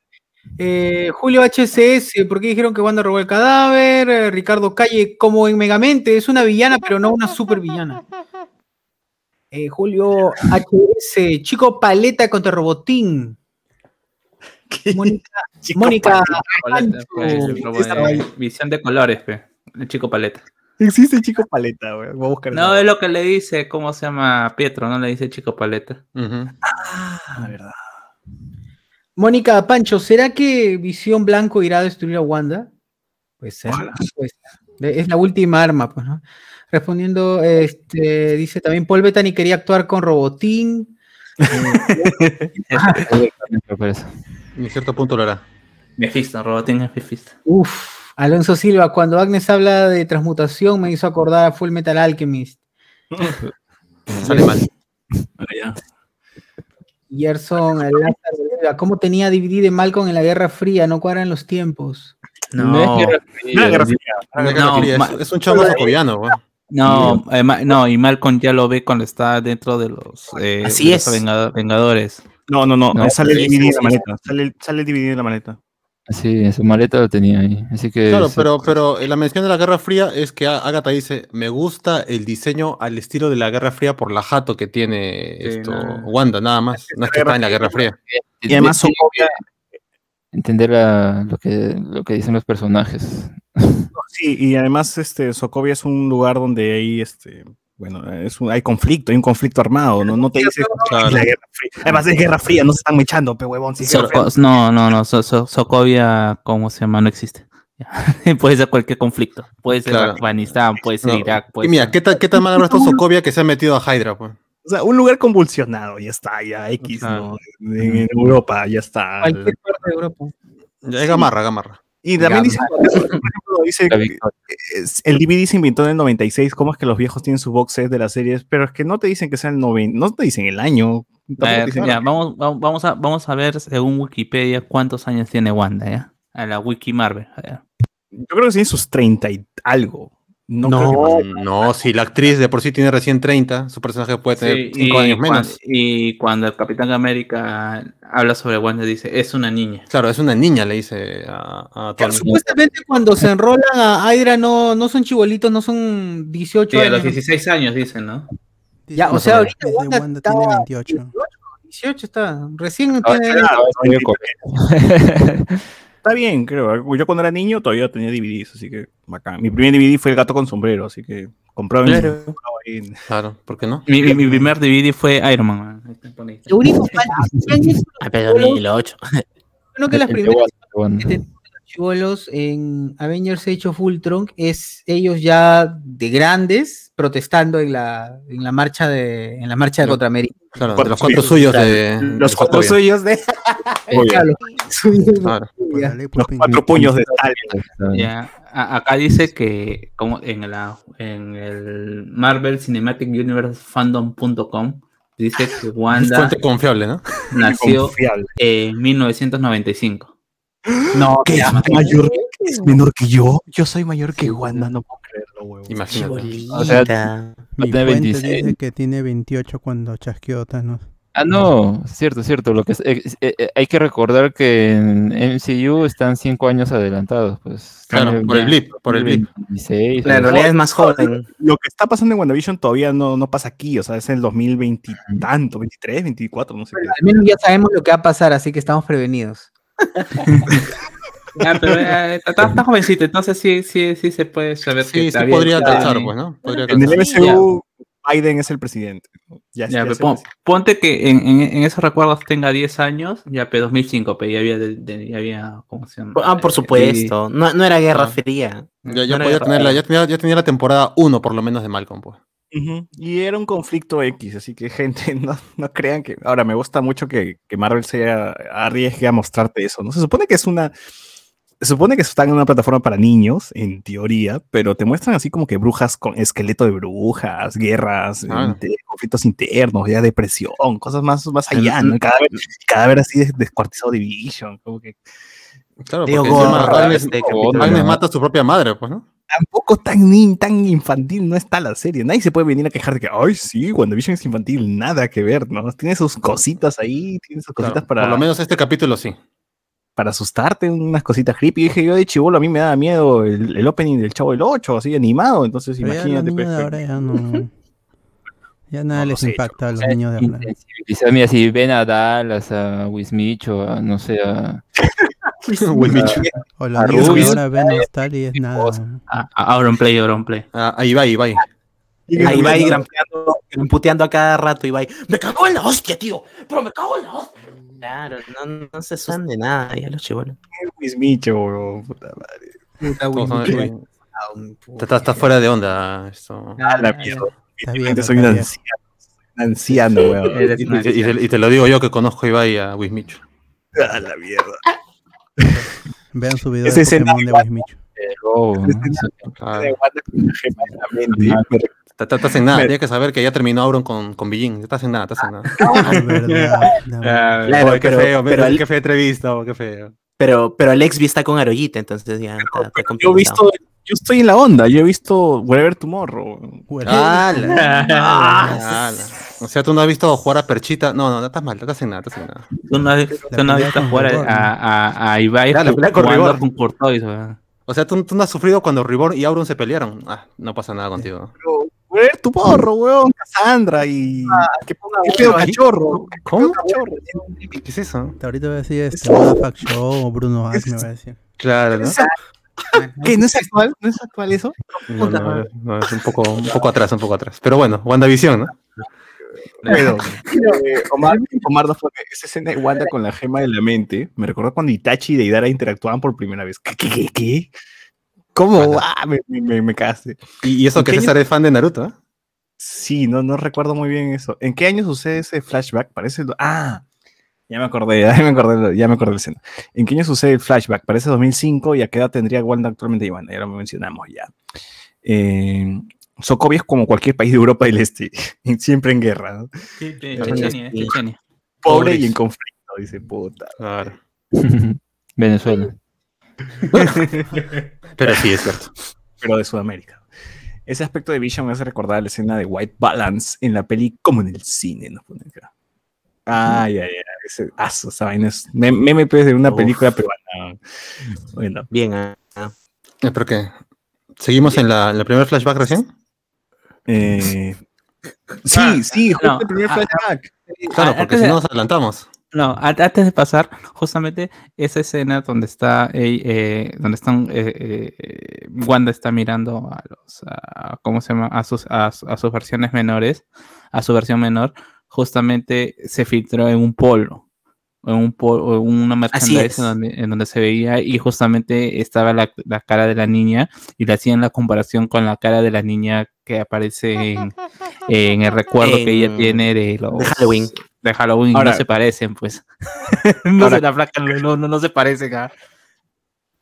Eh, Julio HCS, ¿por qué dijeron que Wanda robó el cadáver? Eh, Ricardo Calle, como en Megamente, es una villana, pero no una super villana. Eh, Julio HS, Chico Paleta contra Robotín. Mónica, <laughs> Chico, Mónica Paleta, pues, visión de colores, pe, el chico paleta. Existe chico paleta, güey. Voy a buscar. No, es lo que le dice, ¿cómo se llama? Pietro, no le dice chico paleta. Ah, verdad. Mónica Pancho, ¿será que Visión Blanco irá a destruir a Wanda? Pues ser, pues, es la última arma, pues, ¿no? Respondiendo, este, dice también Paul Bettany quería actuar con Robotín. Eh. En cierto punto lo hará. Mephisto, Robotín es Mephisto. uf, Alonso Silva, cuando Agnes habla de transmutación me hizo acordar a Full Metal Alchemist. Sale mal. Gerson, el Lázaro ¿cómo tenía DVD de Malcolm en la Guerra Fría? No cuadran los tiempos. No, No era Guerra Fría. No, No, es, es un chavo socoviano, weón. no, eh, no, y Malcolm ya lo ve cuando está dentro de los, eh, Así de los es. Vengado- Vengadores. No, no, no. No, sale en la maleta. Sale, el- sale en la maleta. Sí, en su maleta lo tenía ahí. Así que. Claro, sí. pero, pero la mención de la Guerra Fría es que Agatha dice, me gusta el diseño al estilo de la Guerra Fría por la jato que tiene Sí, esto, nada. Wanda, nada más. No es que está en la Guerra Fría. Y además Sokovia, entender lo, que, lo que dicen los personajes. sí, y además este Sokovia es un lugar donde hay este bueno, es un- hay conflicto, hay un conflicto armado, no, no te dice Claro. "Es la Guerra Fría". Además es Guerra Fría, no se están echando, pe huevón, si So- no, no, no, So- So- Sokovia, ¿cómo se llama? No existe. <laughs> puede ser cualquier conflicto. Puede ser Claro. Afganistán, puede ser No. Irak, puede Y mira, ser- ¿qué tal, qué tan mal habrá estado Sokovia que se ha metido a Hydra, pues? O sea, un lugar convulsionado, ya está, ya X, ¿no? En, en Europa, ya está. Cualquier parte de Europa. Ya es Gamarra, Gamarra. Y también dice, dice el DVD se inventó en el 96, ¿cómo es que los viejos tienen su box set de las series? Pero es que no te dicen que sea el 90, no te dicen el año. ver, dicen- ya, vamos, vamos, a, vamos a ver según Wikipedia cuántos años tiene Wanda, ¿ya? A la Wiki Marvel. Yo creo que tiene sus 30 y algo. No, No. creo que- No, si la actriz de por sí tiene recién 30, su personaje puede tener Sí, 5 y años cuan- menos. y cuando el Capitán América habla sobre Wanda, dice, es una niña. Claro, es una niña, le dice a, a todo el mundo. Supuestamente cuando se enrolan a Hydra no, no son chibolitos, no son 18 Sí, a los años. 16 años, dicen, ¿no? Ya, o sea, ahorita Wanda, Wanda está tiene 28. 18 está, recién Ah, tiene... claro, <laughs> Está bien, creo. Yo cuando era niño todavía tenía DVDs, así que bacán. Mi primer DVD fue El gato con sombrero, así que compraba Claro. en- Claro, ¿por qué no? Mi, mi- mi primer DVD fue Iron Man. Lo único malo que han hecho Ah, pero 2008. bueno, que las primeras Wanda, Wanda. que tenían los chibolos en Avengers Age of Ultron es ellos ya de grandes protestando en la, en la marcha de en la marcha de No. contra América. Claro, de Cuatro los cuantos suyos, de. <laughs> Los cuatro suyos de los cuatro puños de. Ya, acá dice que como en la en el Marvel Cinematic Universe Fandom.com dice que Wanda Fuente confiable, ¿no? nació Confiable. en 1995. No, <gasps> ¿Qué es mayor? ¿Es menor que yo? Yo soy mayor que Wanda, no puedo creerlo, huevón. Imagínate. O sea, Mi Tiene fuente 26. dice que tiene 28 cuando chasqueó Thanos. Ah, no, cierto, cierto. Lo que es- eh, eh, eh, hay que recordar que en MCU están cinco años adelantados, pues. Claro, por el blip, por el blip. 26, en realidad es más joven. Lo que está pasando en WandaVision todavía no, no pasa aquí, o sea, es el 2020 y tanto, 23, 24, no sé qué. al menos ya sabemos lo que va a pasar, así que estamos prevenidos. <laughs> Ya, pero eh, está, está jovencito, entonces sí, sí, sí se puede saber Sí, que sí todavía podría está- calzar, pues, ¿no? Podría En el calzar. MCU, Biden es el presidente. ¿no? Ya, Ya, ya pon- presidente. ponte que en, en- en esos recuerdos tenga 10 años, ya pe 2005, pe ya había, de- de- ya había ¿cómo se llama? Ah, por Eh, supuesto. No, no era Guerra Ah. Fría. Ya, No ya podía Guerra tenerla, Fría. ya tenía, ya tenía la temporada 1 por lo menos de Malcolm, pues. Ujú, Y era un conflicto X, así que <laughs> gente, no, no crean que... Ahora, me gusta mucho que, que Marvel se arriesgue a mostrarte eso, ¿no? Se supone que es una... Se supone que están en una plataforma para niños, en teoría, pero te muestran así como que brujas con esqueleto de brujas, guerras, Ah. inte- conflictos internos, ya depresión, cosas más, más allá, ¿no? Cadáver, cadáver así des- descuartizado de Vision, como que Claro, Digo, porque encima gorra, Agnes, este capítulo, Agnes mata a su propia madre, pues, ¿no? tampoco tan, ni- tan infantil no está la serie. Nadie se puede venir a quejar de que, ay, sí, WandaVision es infantil. Nada que ver, ¿no? Tiene sus cositas ahí, tiene sus cositas Claro, para, Por lo menos este capítulo sí. para asustarte, unas cositas creepy. dije, yo de chivolo a mí me daba miedo el, el opening del Chavo del 8, así animado. Entonces, Pero ya imagínate. que- ahora ya no. <laughs> Ya nada No, no les sé, impacta a los O niños de ahora. Intensibilizar, Mira, si ven a Dallas, a Wismicho, a no sé, a. <laughs> <laughs> A Rubius. ahora ven Nostal y es nada. Ah, ah, Auronplay, Auronplay. Ah, ahí va, ahí va. Ahí va grampeando, gramputeando a cada rato y va me cago en la hostia, tío, pero me cago en la hostia. Claro, no, no se suenan de nada, ya los chivolos. Luis Micho, bro, puta madre. Uy, Está, está- está fuera de onda esto. Ah, la mierda. Soy un anciano. Anciano, weón. Y, y- y te, y lo digo yo que conozco a Ibai y a Wismicho. Ah, la mierda. <laughs> Vean su video Ese de Pokémon de re- Estás en nada, tienes que saber que ya terminó Auron con, con Billin. Ya Estás en nada, estás en nada. <laughs> <laughs> Qué pero- feo, pero qué, fea entrevista, oh, qué feo. Pero, pero Lexby está con Aroyita, entonces ya está, está Yo he visto, yo estoy en la onda, yo he visto Wherever Tomorrow. Bueno, ¡Hala! ¡Hala! O sea, tú no has visto jugar a Perchita. No, no, no estás mal, no estás en nada, estás en nada. Tú no, has- tú no has pelea visto jugar a, a, a Ibai Ya, la pelea con jugando Rigor. con Courtois, weón. O sea, tú, tú no has sufrido cuando Reborn y Auron se pelearon. Ah, no pasa nada contigo. Pero, Wherever Tomorrow, weón, Cassandra y... ¿Qué, qué pedo cachorro? ¿Cómo? Cachorro. ¿Qué es eso? Ahorita voy a decir este Motherfuck Show o Bruno Ash me va a decir. Claro, ¿no? ¿Qué? ¿No es actual? ¿No es actual eso? No, no, no, es un poco, un poco atrás, un poco atrás. Pero bueno, WandaVision, ¿no? Pero, eh, <laughs> Omar, Omar no fue esa escena de Wanda con la gema de la mente. Me recordó cuando Itachi y Deidara interactuaban por primera vez. ¿Qué? ¿Qué? ¿Qué? qué? ¿Cómo? Ah, me, me, me, cagaste. Y, y eso que ¿En qué César es fan de Naruto, ¿eh? Sí, no, no recuerdo muy bien eso. ¿En qué año sucede ese flashback? Parece. Ah, <laughs> ya me acordé, ya me acordé, ya me acordé de la escena. ¿En qué año sucede el flashback? Parece 2005 y a qué edad tendría Wanda actualmente y Wanda, ya lo mencionamos ya. Eh, Sokovia es como cualquier país de Europa del Este, <laughs> siempre en guerra. ¿no? Sí, sí, Claro, Chechenia. Pobre y en conflicto, dice puta. Claro. <laughs> Venezuela. Pero sí, es cierto. pero de Sudamérica. Ese aspecto de Vision me hace recordar la escena de White Balance en la peli como en el cine, nos pone acá. Ay, ay, ay, ese aso, esa vaina es mem- meme pues, de una Uf. película peruana. Bueno, Bien, ah, ah. ¿Pero qué? ¿Seguimos en la, la primer flashback recién? eh, sí, Ah, sí, justo no, el primer ah, flashback. Claro, Ah, porque si no nos adelantamos. No, antes de pasar, justamente esa escena donde está, eh, eh, donde están, eh, Wanda está mirando a los, a- ¿cómo se llama? A sus, a, su- a sus versiones menores, a su versión menor, justamente se filtró en un polo, en un polo, en una merchandise en donde, en donde se veía y justamente estaba la, la cara de la niña y le hacían la comparación con la cara de la niña que aparece en, en el recuerdo que ella En- tiene de los de Halloween. de Halloween Ahora- no se parecen, pues. <laughs> no Ahora- se la flaca, no, no, no se parecen. ah.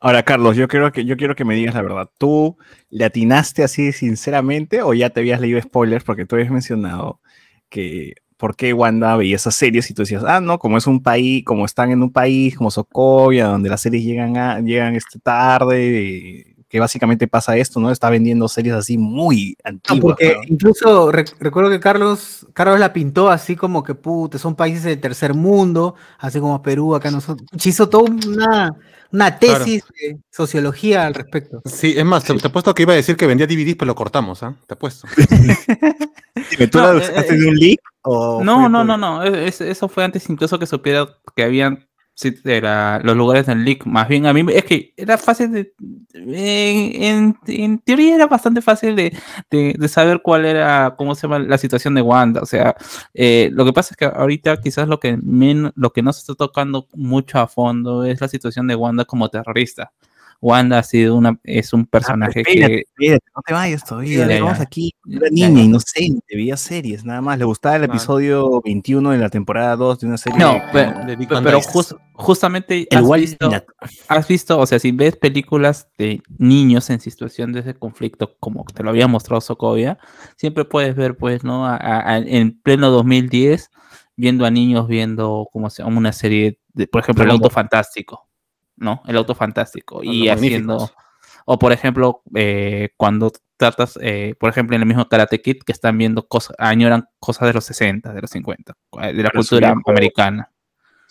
Ahora, Carlos, yo quiero, que, yo quiero que me digas la verdad. ¿Tú le atinaste así sinceramente o ya te habías leído spoilers? Porque tú habías mencionado que por qué Wanda veía esas series y tú decías, ah, no, como es un país, como están en un país como Sokovia, donde las series llegan, a, llegan este tarde, y que básicamente pasa esto, ¿no? Está vendiendo series así muy No, antiguas. porque ¿no? incluso rec- recuerdo que Carlos, Carlos la pintó así como que puta, son países del tercer mundo, así como Perú, acá nosotros. Hizo toda una, una tesis de sociología al respecto. Sí, es más, te, te apuesto que iba a decir que vendía DVDs, pero lo cortamos, ¿ah? Te apuesto. <laughs> Dime, ¿tú No, la eh, eh, de un leak? o No, no, por- no, no. es- eso fue antes incluso que supiera que habían sí, de la- los lugares del leak. Más bien a mí es que era fácil de... En, teoría era bastante fácil de, de- de saber cuál era, cómo se llama la situación de Wanda. O sea, eh, lo que pasa es que ahorita quizás lo que, men- lo que no se está tocando mucho a fondo es la situación de Wanda como terrorista. Wanda ha sido una, es un personaje Ah, espérate, que... espérate, no te vayas todavía. Ya. aquí. Ya, niña, ya. inocente, veía series, nada más. Le gustaba el episodio 21 de la temporada 2 de una serie. No, de- pero, pero Bang Dice. jus- justamente el has Wall visto, has visto, o sea, si ves películas de niños en situación de ese conflicto, como te lo había mostrado Sokovia, siempre puedes ver, pues, ¿no? A- a- a- en pleno 2010, viendo a niños viendo, como se llama, una serie, de, por ejemplo, El Auto Fantástico, ¿no? El Auto Fantástico. Y haciendo, o por ejemplo, eh, cuando tratas, eh, por ejemplo, en el mismo Karate Kid, que están viendo cosas, añoran cosas de los 60, de los 50, eh, de la Pero su cultura viejo- americana.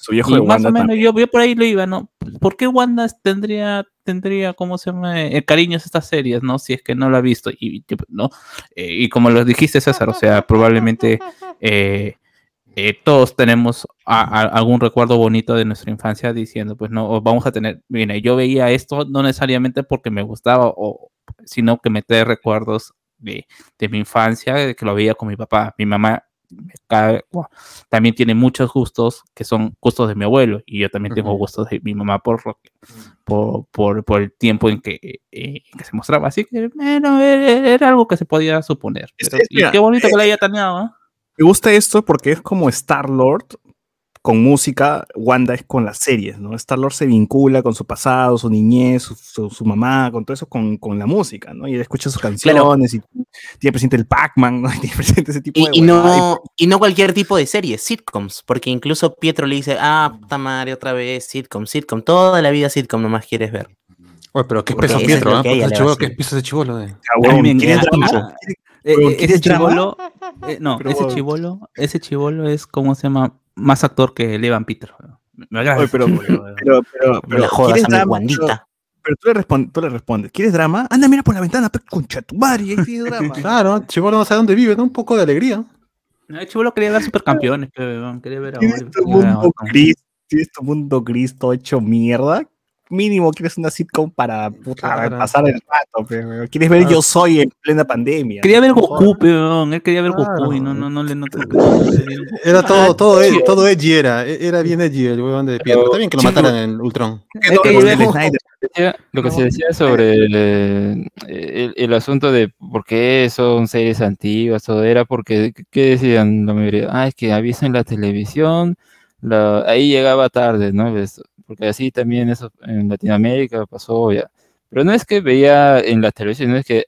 Su viejo Y de más Wanda o menos yo, yo por ahí lo iba, ¿no? ¿Por qué Wanda tendría, tendría, ¿cómo se llama? El cariño a estas series, ¿no? Si es que no lo ha visto. Y, ¿no? Eh, y como lo dijiste, César, o sea, probablemente eh, <laughs> eh, todos tenemos a- a- algún recuerdo bonito de nuestra infancia diciendo, pues no, vamos a tener, mira, yo veía esto no necesariamente porque me gustaba, o, sino que me trae recuerdos de, de mi infancia, de que lo veía con mi papá. Mi mamá también tiene muchos gustos que son gustos de mi abuelo y yo también tengo gustos de mi mamá por, lo por, por, por el tiempo en que, eh, en que se mostraba. Así que, bueno, era, algo que se podía suponer. Es- Pero- es- y mira, qué bonito que le haya taneado, ¿ah? Me gusta esto porque es como Star Lord con música, Wanda es con las series, ¿no? Star-Lord se vincula con su pasado, su niñez, su, su- su mamá, con todo eso, con, con la música, ¿no? Y él escucha sus canciones y tiene presente el Pac-Man, ¿no? <laughs> Y tiene presente ese tipo Y, de y no, y no cualquier tipo de serie, sitcoms, porque incluso Pietro le dice, ah, puta madre, otra vez, sitcom, sitcom, toda la vida sitcom nomás quieres ver. Oye, pero qué peso eso es Pietro, ella Porque ese chivolo, vacila. ¿qué peso ese chivolo de? Ah, huevón, También, ¿quieres eh, eh, ese chivolo, eh, no, Pero, ese chivolo, ese chivolo es como se llama más actor que el Evan Peter. Me agrada Oye, pero, pero, pero, pero, la jodas ¿quieres a mi drama? Wandita. Pero tú le, respon- tú le respondes, ¿quieres drama? Anda, mira por la ventana, concha tu madre, y ahí tienes drama. Claro, chivolo no sabe dónde vive, ¿no? Un poco de alegría. No, El chivolo quería ver supercampeones, quería ver a Tienes Oliver, tu mundo gris, tienes tu mundo gris todo hecho mierda. Mínimo quieres una sitcom para, puta, Claro. pasar el rato, pe, weón. Quieres ver Claro. Yo Soy en plena pandemia. Quería ver Goku, peón. Él quería ver Claro. Goku y no, no, no le no, no- no- no le- Era todo, todo, ed- todo edgy era. e- Era bien edgy el huevón de Pietro. Está bien que lo mataran en Ultron. Es que yo Snyder. decía- lo que se decía sobre el, eh, el- el asunto de por qué son series antiguas, todo era porque, ¿qué decían la mayoría? Ah, es que aviso en la televisión, la- ahí llegaba tarde, ¿no? Porque así también eso en Latinoamérica pasó ya. Pero no es que veía en la televisión, no es que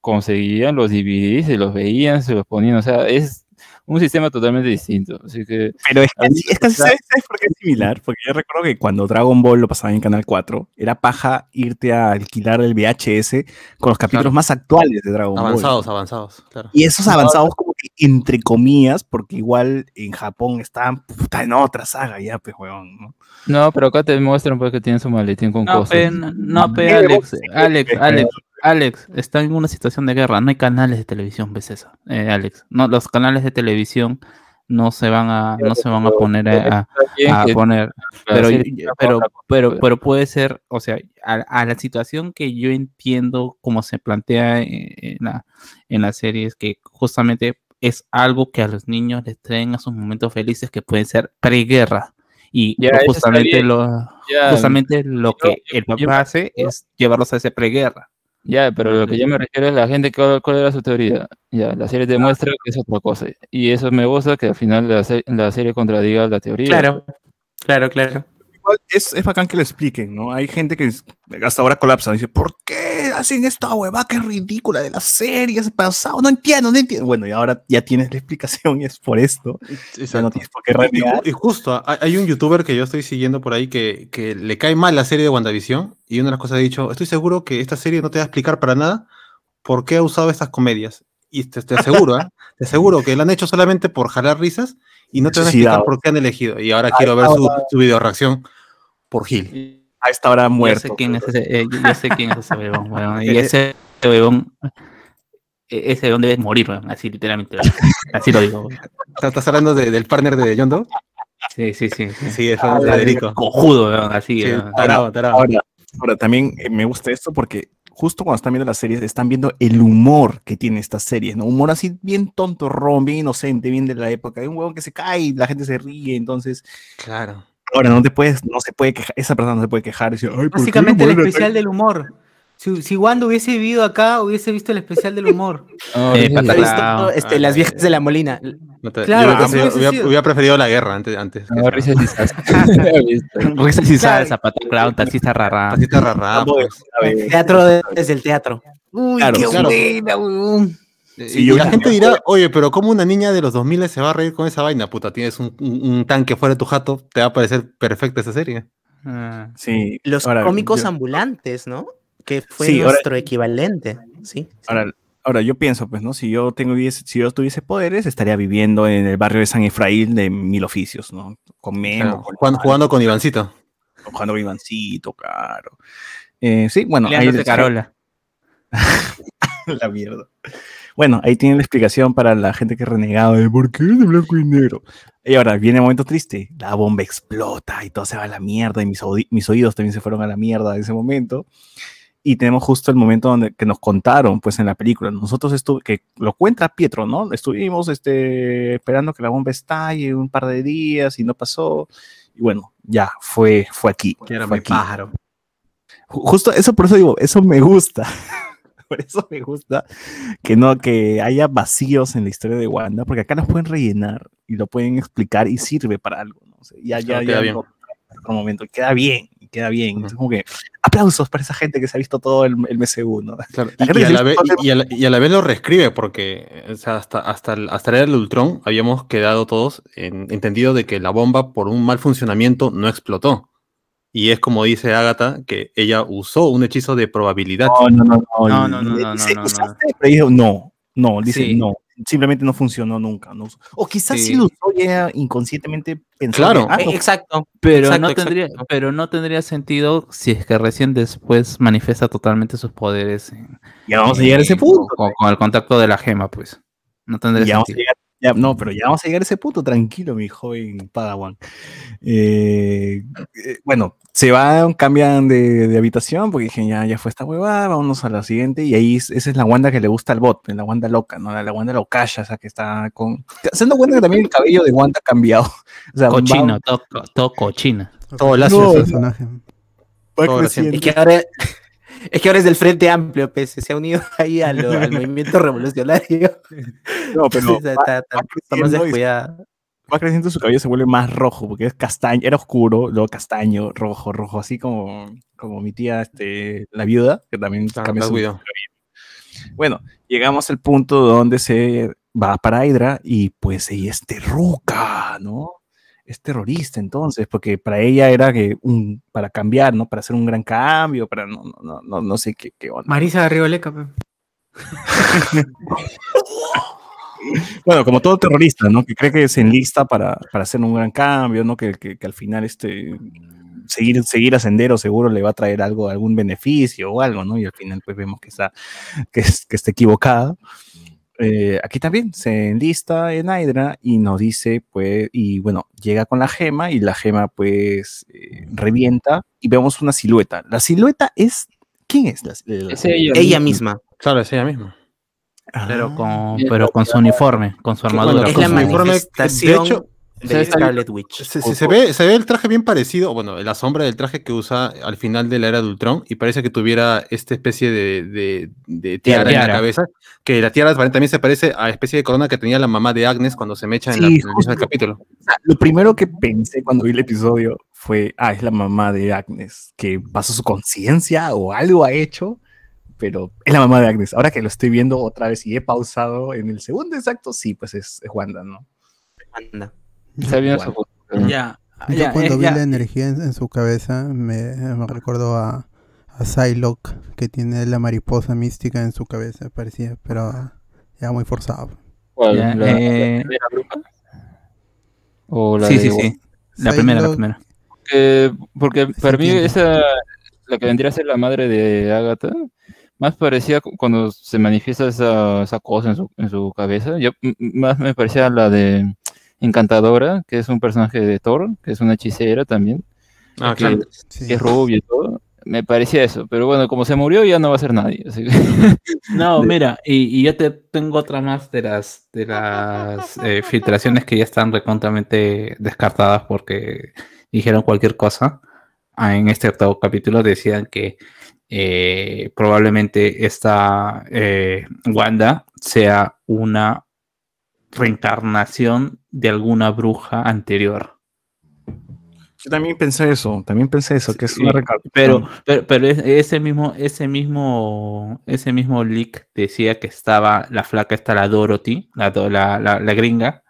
conseguían los DVDs, se los veían, se los ponían, o sea, es un sistema totalmente distinto. Así que Pero es casi, es casi ¿sabes, sabes por qué es similar? Porque yo recuerdo que cuando Dragon Ball lo pasaba en Canal 4, era paja irte a alquilar el VHS con los capítulos Claro. más actuales de Dragon Ball. Avanzados, avanzados, claro. Y esos avanzados como que entre comillas, porque igual en Japón estaban puta, en otra saga ya, pues, weón, ¿no? no, pero acá te muestran pues que tienen su maletín con No, cosas. pe, no, no, pe, Eh, Alex, vos- Alex, eh, Alex, Alex, está en una situación de guerra, no hay canales de televisión, ves eso, eh, Alex, no, los canales de televisión no se van a, no se van a poner a, a poner, pero, pero, pues. pero puede ser, o sea, a, a la situación que yo entiendo como se plantea en la, en la serie es que justamente es algo que a los niños les traen a sus momentos felices que pueden ser preguerra. Y Ya, justamente lo, Ya, justamente lo que el papá hace es llevarlos a esa preguerra. Ya, pero lo que yo me refiero es la gente, ¿cuál, cuál era su teoría? Ya, la serie demuestra que es otra cosa. Y eso me gusta que al final la, se- la serie contradiga la teoría. Claro, claro, claro. Igual es, es bacán que lo expliquen, ¿no? Hay gente que hasta ahora colapsa, dice, ¿por qué hacen esta hueva que es ridícula de las series pasado? No entiendo, no entiendo. Bueno, y ahora ya tienes la explicación y es por esto. Ya no tienes por qué Y, renegar. y justo, hay, un youtuber que yo estoy siguiendo por ahí que, que le cae mal la serie de WandaVision y una de las cosas ha dicho, estoy seguro que esta serie no te va a explicar para nada por qué ha usado estas comedias. Y te, te aseguro, ¿eh? <laughs> te aseguro que lo han hecho solamente por jalar risas y no te van a explicar por qué han elegido. Y ahora quiero ver su, su video reacción por Gil. A esta hora Yo muerto. sé quién es ese, eh, yo- yo sé quién es ese huevón, huevón, Y <laughs> Eh, ese huevón, e- ese huevón debe morir, huevón, así literalmente. Así lo digo. ¿Estás hablando de- del partner de John Doe? Sí, sí, sí. sí. Sí, es Federico. Cojudo, huevón, así. Sí, tarado, tarado. Ahora, ahora, también eh, me gusta esto porque justo cuando están viendo las series, están viendo el humor que tiene estas series, ¿no? Humor así bien tonto, ron, bien inocente, bien de la época. Hay un huevo que se cae y la gente se ríe, entonces. Claro. Ahora no te puedes, no se puede quejar, esa persona no se puede quejar y decir, "Ay, ¿por qué Básicamente el especial del humor. Si, si Wanda hubiese vivido acá, hubiese visto el especial del humor. <laughs> Eh, sí, pata- ¿Has visto, Claro. este, las viejas de la Molina? No te- Claro, yo hubiera, preferido, sí, hubiera- sí. hubiera preferido la guerra antes. antes no, risas y <laughs> sas. <laughs> Risas y zapata clown, taxista rara. Está rara, pues. Teatro de- desde el teatro. Uy, Claro, qué claro. buena, Y, yo la gente dirá, oye, pero ¿cómo una niña de los 2000 se va a reír con esa vaina? Puta, tienes un, un- un tanque fuera de tu jato, te va a parecer perfecta esa serie. Ah. Sí, Los ahora, cómicos yo- ambulantes, ¿no? Que fue Sí, ahora- nuestro equivalente. Sí. Ahora, ahora yo pienso, pues, ¿no? Si yo tengo si yo tuviese poderes, estaría viviendo en el barrio de San Efraín de mil oficios, ¿no? Con Memo, Claro, con jugando, jugando con Ivancito. jugando con Ivancito, claro. Eh, sí, bueno, ahí Carola. <laughs> la mierda. Bueno, ahí tienen la explicación para la gente que renegaba de por qué es de blanco y negro. Y ahora viene el momento triste. La bomba explota y todo se va a la mierda y mis, mis oídos también se fueron a la mierda en ese momento. Y tenemos justo el momento donde que nos contaron, pues en la película. Nosotros estu que lo cuenta Pietro, ¿no? Estuvimos este, esperando que la bomba estalle un par de días y no pasó. Y bueno, ya fue, fue aquí. fue aquí. pájaro. Ju- Justo eso, por eso digo, eso me gusta. <laughs> por eso me gusta que no, que haya vacíos en la historia de Wanda, porque acá los pueden rellenar y lo pueden explicar y sirve para algo, ¿no? O sea, ya, ya, ya queda bien. no- otro momento, queda bien, queda bien. Entonces, como que aplausos para esa gente que se ha visto todo el, el MCU, ¿no? Claro, La y, a la todo <laughs> y, a la, y a la vez lo reescribe porque o sea, hasta, hasta, el- hasta la era del Ultron habíamos quedado todos en, entendido de que la bomba por un mal funcionamiento no explotó. Y es como dice Agatha, que ella usó un hechizo de probabilidad. No, no, no, no. No, no, no, no, dice, no, no, "¿Usaste?", Pero dijo, no, no, dice, Sí. no. Simplemente no funcionó nunca. no. O quizás sí. Sí. lo usó ya inconscientemente pensando. Claro. ah, no, Exacto. Pero, Exacto, no exacto. tendría, pero no tendría sentido si es que recién después manifiesta totalmente sus poderes. en- ya vamos a llegar a ese punto. Con, con el contacto de la gema, pues. No tendría Ya vamos a sentido. llegar- ya- no, pero ya vamos a llegar a ese punto, tranquilo, mi joven Padawan. Eh, eh, bueno, se van, cambian de, de habitación, porque dije, ya, ya fue esta huevada, vámonos a la siguiente, y ahí es- esa es la Wanda que le gusta al bot, la Wanda loca, ¿no? La, la Wanda localla, esa que está con... Se dan cuenta que también el cabello de Wanda ha cambiado. O sea, va- Cochino, todo, co- todo cochino. Todo el lacio. personaje. va todo creciendo. Es que ahora, <laughs> es que ahora es del Frente Amplio, pues, se ha unido <laughs> ahí a lo- al <laughs> movimiento revolucionario. No, pero Está- va, está- está- más descuidada. va creciendo, su cabello se vuelve más rojo, porque es castaño, era oscuro, luego castaño, rojo, rojo, así como, como mi tía, este, la viuda, que también Ah, Black su Widow. Bueno, llegamos al punto donde se va para Hydra y pues ella es terruca, ¿no? Es terrorista entonces, porque para ella era que un, para cambiar, ¿no? Para hacer un gran cambio, para no, no, no, no, no sé qué, qué onda. Marisa Garrigoleca, pe. <laughs> Bueno, como todo terrorista, ¿no? Que cree que se enlista para, para hacer un gran cambio, ¿no? Que, que, que al final este seguir, seguir a Sendero seguro le va a traer algo, algún beneficio o algo, ¿no? Y al final pues vemos que está, que, es- que está equivocada. Eh, aquí también se enlista en Hydra y nos dice, pues, y bueno, llega con la gema y la gema pues eh, revienta y vemos una silueta. La silueta es, ¿quién es la, la- Es ella. Ella misma. Claro, es ella misma. Pero Ah. con, pero con su uniforme, con su armadura. bueno, Es con la su uniforme, de hecho, de Scarlet Witch. Se, se- se ve, se ve el traje bien parecido, bueno, la sombra del traje que usa al final de la era de Ultron, y parece que tuviera esta especie de, de- de tiara, en la cabeza, que la tiara también se parece a la especie de corona que tenía la mamá de Agnes cuando se mecha en, la, Sí, en el capítulo. Lo primero que pensé cuando vi el episodio fue, ah, es la mamá de Agnes, que pasó su conciencia o algo ha hecho, pero es la mamá de Agnes. Ahora que lo estoy viendo otra vez y he pausado en el segundo exacto, sí, pues es, es Wanda, ¿no? Anda. Su. Ya. Yo ya, cuando eh, vi ya. la energía en, en su cabeza me, me recordó a, a Psylocke que tiene la mariposa mística en su cabeza, parecía, pero ya muy forzado. ¿Cuál? Ya, ¿La, eh, la primera bruja? ¿O la Sí, de sí, sí. La primera, la primera. Porque, para mí esa, la que vendría a ser la madre de Agatha, más parecía cu- cuando se manifiesta esa, esa cosa en su, en su cabeza, yo, más me parecía la de Encantadora, que es un personaje de Thor, que es una hechicera también, Ah, que, claro. Sí. que es rubia y todo. Me parecía eso, pero bueno, como se murió ya no va a ser nadie. así que- <laughs> No, mira, y, y yo te tengo otra más de las de las eh, filtraciones que ya están recontamente descartadas porque dijeron cualquier cosa. Ah, en este octavo capítulo decían que eh, probablemente esta eh, Wanda sea una reencarnación de alguna bruja anterior. Yo también pensé eso, también pensé eso, que es Sí, una reca- Pero, pero, pero es- ese mismo, ese mismo, ese mismo leak decía que estaba la flaca, está la Dorothy, la, la, la, la gringa,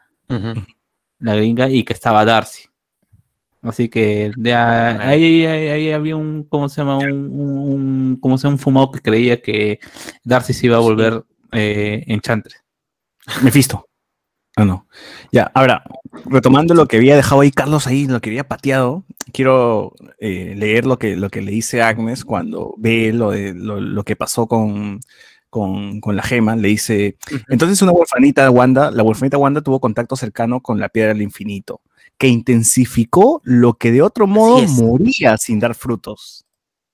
la gringa, y que estaba Darcy. Así que de a- ahí, ahí, ahí había un, ¿cómo se llama? Un, un, ¿cómo se llama? Un fumado que creía que Darcy se iba a volver eh, Enchantress. Mephisto. No, no. Ya, ahora, retomando lo que había dejado ahí Carlos ahí, lo que había pateado, quiero eh, leer lo que, lo que le dice Agnes cuando ve lo, de, lo, lo que pasó con, con, con la gema. Le dice, entonces una huerfanita Wanda, la huerfanita Wanda tuvo contacto cercano con la piedra del infinito, que intensificó lo que de otro modo moría sin dar frutos.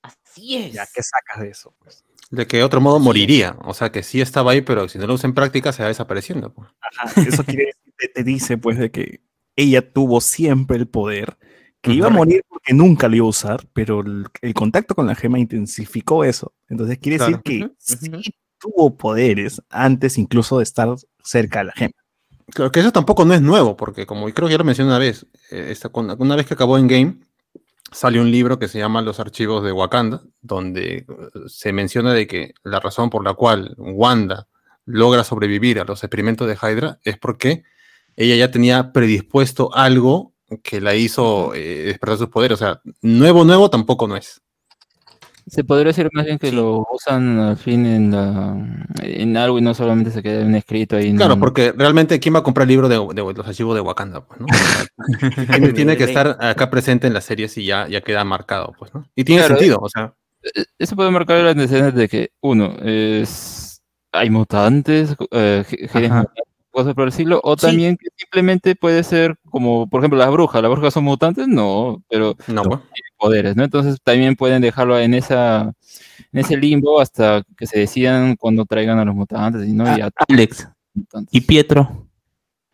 Así es. Ya, ¿qué sacas de eso? Pues? De que de otro modo moriría. O sea que sí estaba ahí, pero si no lo usa en práctica se va desapareciendo. pues. Ajá, eso quiere decir, te, dice pues de que ella tuvo siempre el poder, que iba a morir porque nunca lo iba a usar, pero el, el contacto con la gema intensificó eso. Entonces quiere Claro. decir que sí tuvo poderes antes incluso de estar cerca de la gema. Claro que eso tampoco no es nuevo, porque como creo que ya lo mencioné una vez, eh, esta- una vez que acabó en Game, salió un libro que se llama Los archivos de Wakanda, donde eh, se menciona de que la razón por la cual Wanda logra sobrevivir a los experimentos de Hydra es porque ella ya tenía predispuesto algo que la hizo eh, despertar sus poderes. O sea, nuevo, nuevo tampoco no es. Se podría decir más bien que lo usan al fin en, la- en algo y no solamente se queda en un escrito ahí. en Claro, un- porque realmente, ¿quién va a comprar el libro de, de los archivos de Wakanda? Pues, ¿no? <laughs> Tiene, tiene que estar acá presente en las series y ya, ya queda marcado, pues, ¿no? Y tiene Claro, sentido, o sea. Eh, Eso puede marcar las necesidades de que, uno, es, hay mutantes, eh, mutantes, cosas por decirlo, o Sí. también que simplemente puede ser como, por ejemplo, las brujas. ¿Las brujas son mutantes? No, pero No, pues. tienen poderes, ¿no? Entonces también pueden dejarlo en esa en ese limbo hasta que se decidan cuando traigan a los mutantes y no Ah, y a Alex. mutantes. Y Pietro.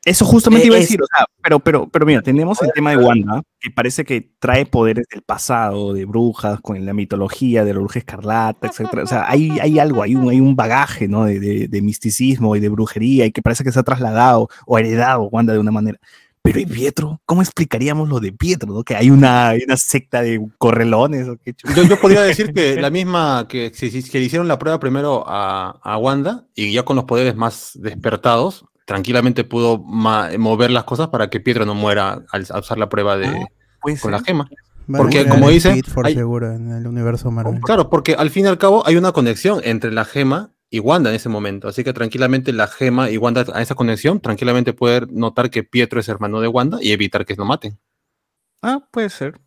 Eso justamente Eh, iba a es- decir, o sea, pero, pero, pero mira, tenemos el tema de Wanda, que parece que trae poderes del pasado, de brujas, con la mitología de la bruja escarlata, etcétera. O sea, hay, hay algo, hay un, hay un bagaje, ¿no? De, de- de misticismo y de brujería, y que parece que se ha trasladado o heredado Wanda de una manera. Pero ¿y Pietro? ¿Cómo explicaríamos lo de Pietro? ¿no? Que hay una, hay una secta de correlones o qué? Yo, yo podría decir que la misma que, que le hicieron la prueba primero a, a Wanda y ya con los poderes más despertados, tranquilamente pudo mover las cosas para que Pietro no muera al, al usar la prueba de, Puede con la gema. Van Porque, como for hay- seguro en el universo Marvel. Claro, porque al fin y al cabo hay una conexión entre la gema y Wanda en ese momento. Así que tranquilamente la gema y Wanda a esa conexión, tranquilamente puede notar que Pietro es hermano de Wanda y evitar que lo maten. Ah, puede ser.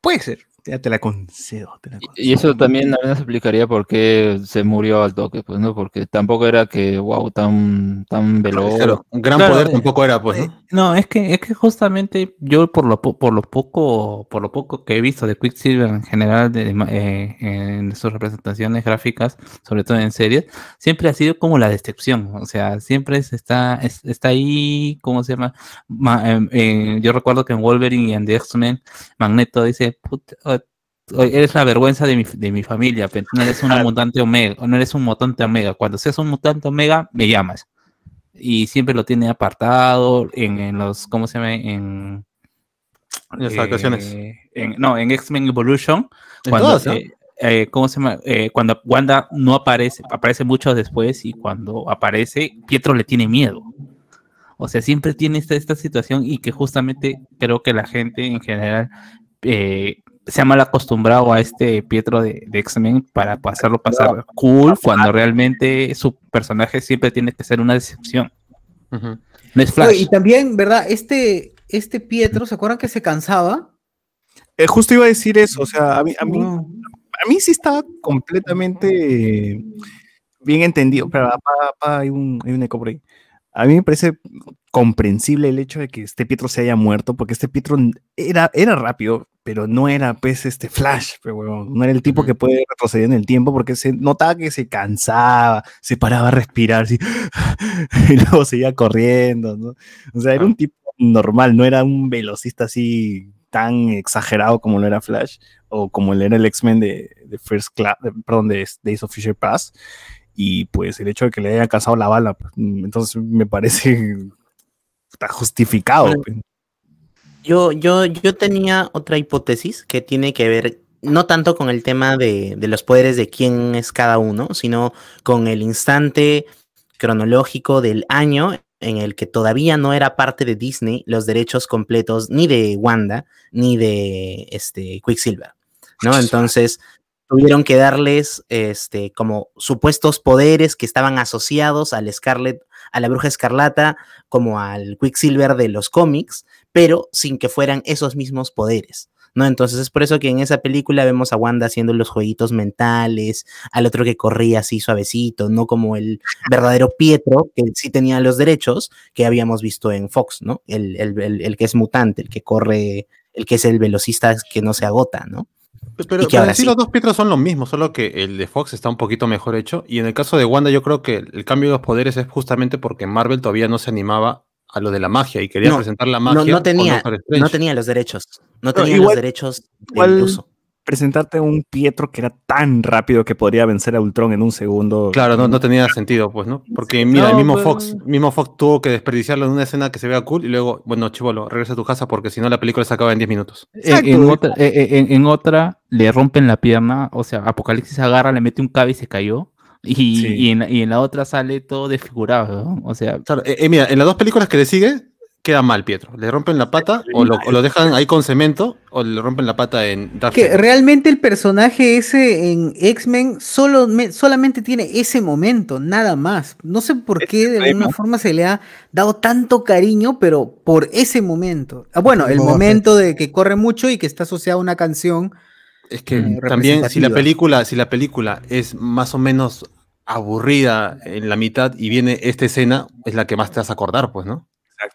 Puede ser. Ya te la concedo. te la Y- concedo. Y eso también a veces explicaría por qué se murió al toque, pues, ¿no? Porque tampoco era que, wow, tan, tan veloz. Claro, un gran Claro, poder eh, tampoco era, pues, Eh, ¿no? No, es que, es que justamente yo por lo, po- por lo poco, por lo poco que he visto de Quicksilver en general de, eh, en sus representaciones gráficas, sobre todo en series, siempre ha sido como la decepción. O sea, siempre es- está, es- está ahí, ¿cómo se llama? Ma- em, eh, yo recuerdo que en Wolverine y en The X-Men, Magneto dice, "Puta, eres la vergüenza de mi, de mi familia, pero no eres una mutante omega, no eres un mutante omega. Cuando seas un mutante omega, me llamas y siempre lo tiene apartado en, en los, ¿cómo se llama? En, las vacaciones. eh, en- no, en X-Men Evolution. Cuando, todas, ¿no? eh, eh, ¿cómo se llama? Eh, cuando Wanda no aparece, aparece mucho después y cuando aparece, Pietro le tiene miedo. O sea, siempre tiene esta, esta situación y que justamente creo que la gente en general eh, se ha mal acostumbrado a este Pietro de, de X-Men para pasarlo pasar cool cuando realmente su personaje siempre tiene que ser una decepción. No es Oye, Flash. y también, ¿verdad? Este, este Pietro, ¿se acuerdan que se cansaba? Eh, justo iba a decir eso, o sea, a mí, a mí, a mí sí estaba completamente bien entendido, pero pa- pa- hay, un, hay un eco por ahí. A mí me parece comprensible el hecho de que este Pietro se haya muerto, porque este Pietro era, era rápido, pero no era pues este Flash, pero, huevón, no era el tipo que puede retroceder en el tiempo, porque se notaba que se cansaba, se paraba a respirar, así, <laughs> y luego seguía corriendo, ¿no? O sea, era un tipo normal, no era un velocista así tan exagerado como lo era Flash o como lo era el X-Men de, de First Class, de- perdón, de Days of Future Past. Y pues el hecho de que le haya alcanzado la bala, pues, mm, entonces me parece está justificado. Bueno. Yo, yo, yo tenía otra hipótesis que tiene que ver no tanto con el tema de, de los poderes de quién es cada uno, sino con el instante cronológico del año en el que todavía no era parte de Disney los derechos completos ni de Wanda ni de este Quicksilver, ¿no? Entonces tuvieron que darles este como supuestos poderes que estaban asociados al Scarlet, a la Bruja Escarlata, como al Quicksilver de los cómics, pero sin que fueran esos mismos poderes. ¿no? Entonces es por eso que en esa película vemos a Wanda haciendo los jueguitos mentales, al otro que corría así suavecito, no como el verdadero Pietro, que sí tenía los derechos que habíamos visto en Fox, ¿no? El, el, el, el que es mutante, el que corre, el que es el velocista que no se agota, ¿no? Pero, pero en sí sí. los dos Pietros son los mismos, solo que el de Fox está un poquito mejor hecho. Y en el caso de Wanda, yo creo que el cambio de los poderes es justamente porque Marvel todavía no se animaba a lo de la magia y quería No, presentar la No, magia. no con tenía, no tenía los derechos, no No, tenía igual- los derechos del igual- uso. Presentarte un Pietro que era tan rápido que podría vencer a Ultron en un segundo. Claro, no, no tenía sentido, pues, ¿no? Porque mira, el mismo pero- Fox, mismo Fox tuvo que desperdiciarlo en una escena que se vea cool y luego, bueno, chivolo, regresa a tu casa porque si no la película se acaba en 10 minutos. En, en otra, eh, eh, en- en otra le rompen la pierna, o sea, Apocalipsis agarra, le mete un cabe y se cayó. Y, Sí. y en, y en la otra sale todo desfigurado, ¿no? O sea, Claro, eh, eh, mira, en las dos películas que le sigue, queda mal Pietro. Le rompen la pata o lo, o lo dejan ahí con cemento o le rompen la pata en Dark Que realmente el personaje ese en X-Men solo me- solamente tiene ese momento, nada más. No sé por qué de alguna forma se le ha dado tanto cariño, pero por ese momento. Ah, bueno, el momento de que corre mucho y que está asociado a una canción. Es que eh, también si la película, si la película es más o menos aburrida en la mitad y viene esta escena, es la que más te vas a acordar, pues, ¿no?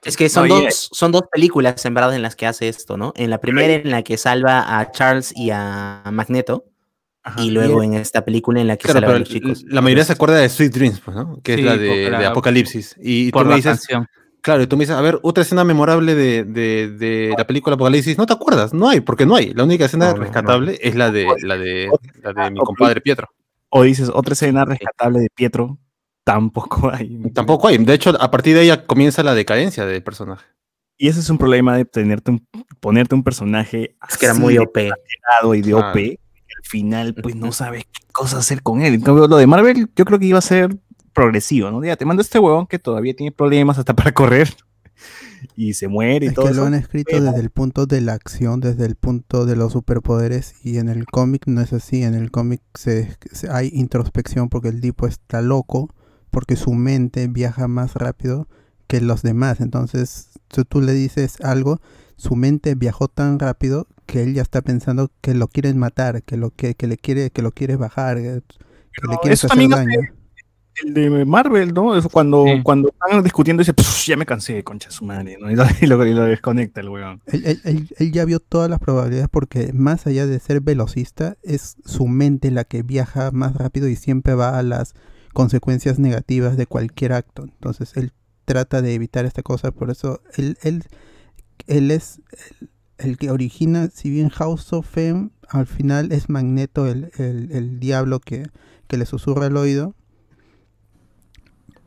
Es que son, No, y- dos, son dos películas en verdad en las que hace esto, ¿no? En la primera en la que salva a Charles y a Magneto. Ajá. y luego en esta película en la que Claro, salva a los chicos. la mayoría se acuerda de Sweet Dreams, pues, ¿no? Que Sí, es la de, la- de Apocalipsis. Y por tú me dices, canción. claro, y tú me dices, a ver, otra escena memorable de, de- de la película Apocalipsis, no te acuerdas, no hay, porque no hay. La única escena No, no, rescatable es la de, la de, la de mi compadre Pietro. O dices, otra escena rescatable de Pietro, tampoco hay. Tampoco hay. De hecho, a partir de ella comienza la decadencia del personaje. Y ese es un problema de tenerte un- ponerte un personaje Es que era muy OP. y de Claro. OP. y al final, pues no sabes qué cosa hacer con él. En cambio, lo de Marvel, yo creo que iba a ser progresivo, ¿no? Ya te mando este huevón que todavía tiene problemas hasta para <laughs> correr y se muere y Es todo que eso. lo han escrito pero- desde el punto de la acción, desde el punto de los superpoderes y en el cómic no es así, en el cómic se, se- hay introspección porque el tipo está loco, porque su mente viaja más rápido que los demás, entonces si tú le dices algo, su mente viajó tan rápido que él ya está pensando que lo quieren matar, que lo que, que le quiere que lo quiere bajar, que, que le Pero quieres eso hacer daño. El de Marvel, ¿no? Eso cuando, Sí. cuando están discutiendo dice, "Pff, ya me cansé, concha su madre, ¿no? <laughs> Y lo, y lo- y lo desconecta el huevón. Él, él- él- él ya vio todas las probabilidades porque más allá de ser velocista, es su mente la que viaja más rápido y siempre va a las consecuencias negativas de cualquier acto. Entonces él trata de evitar esta cosa, por eso él, él, él es el, el que origina, si bien House of Fame, al final es Magneto el, el- el diablo que, que le susurra al oído.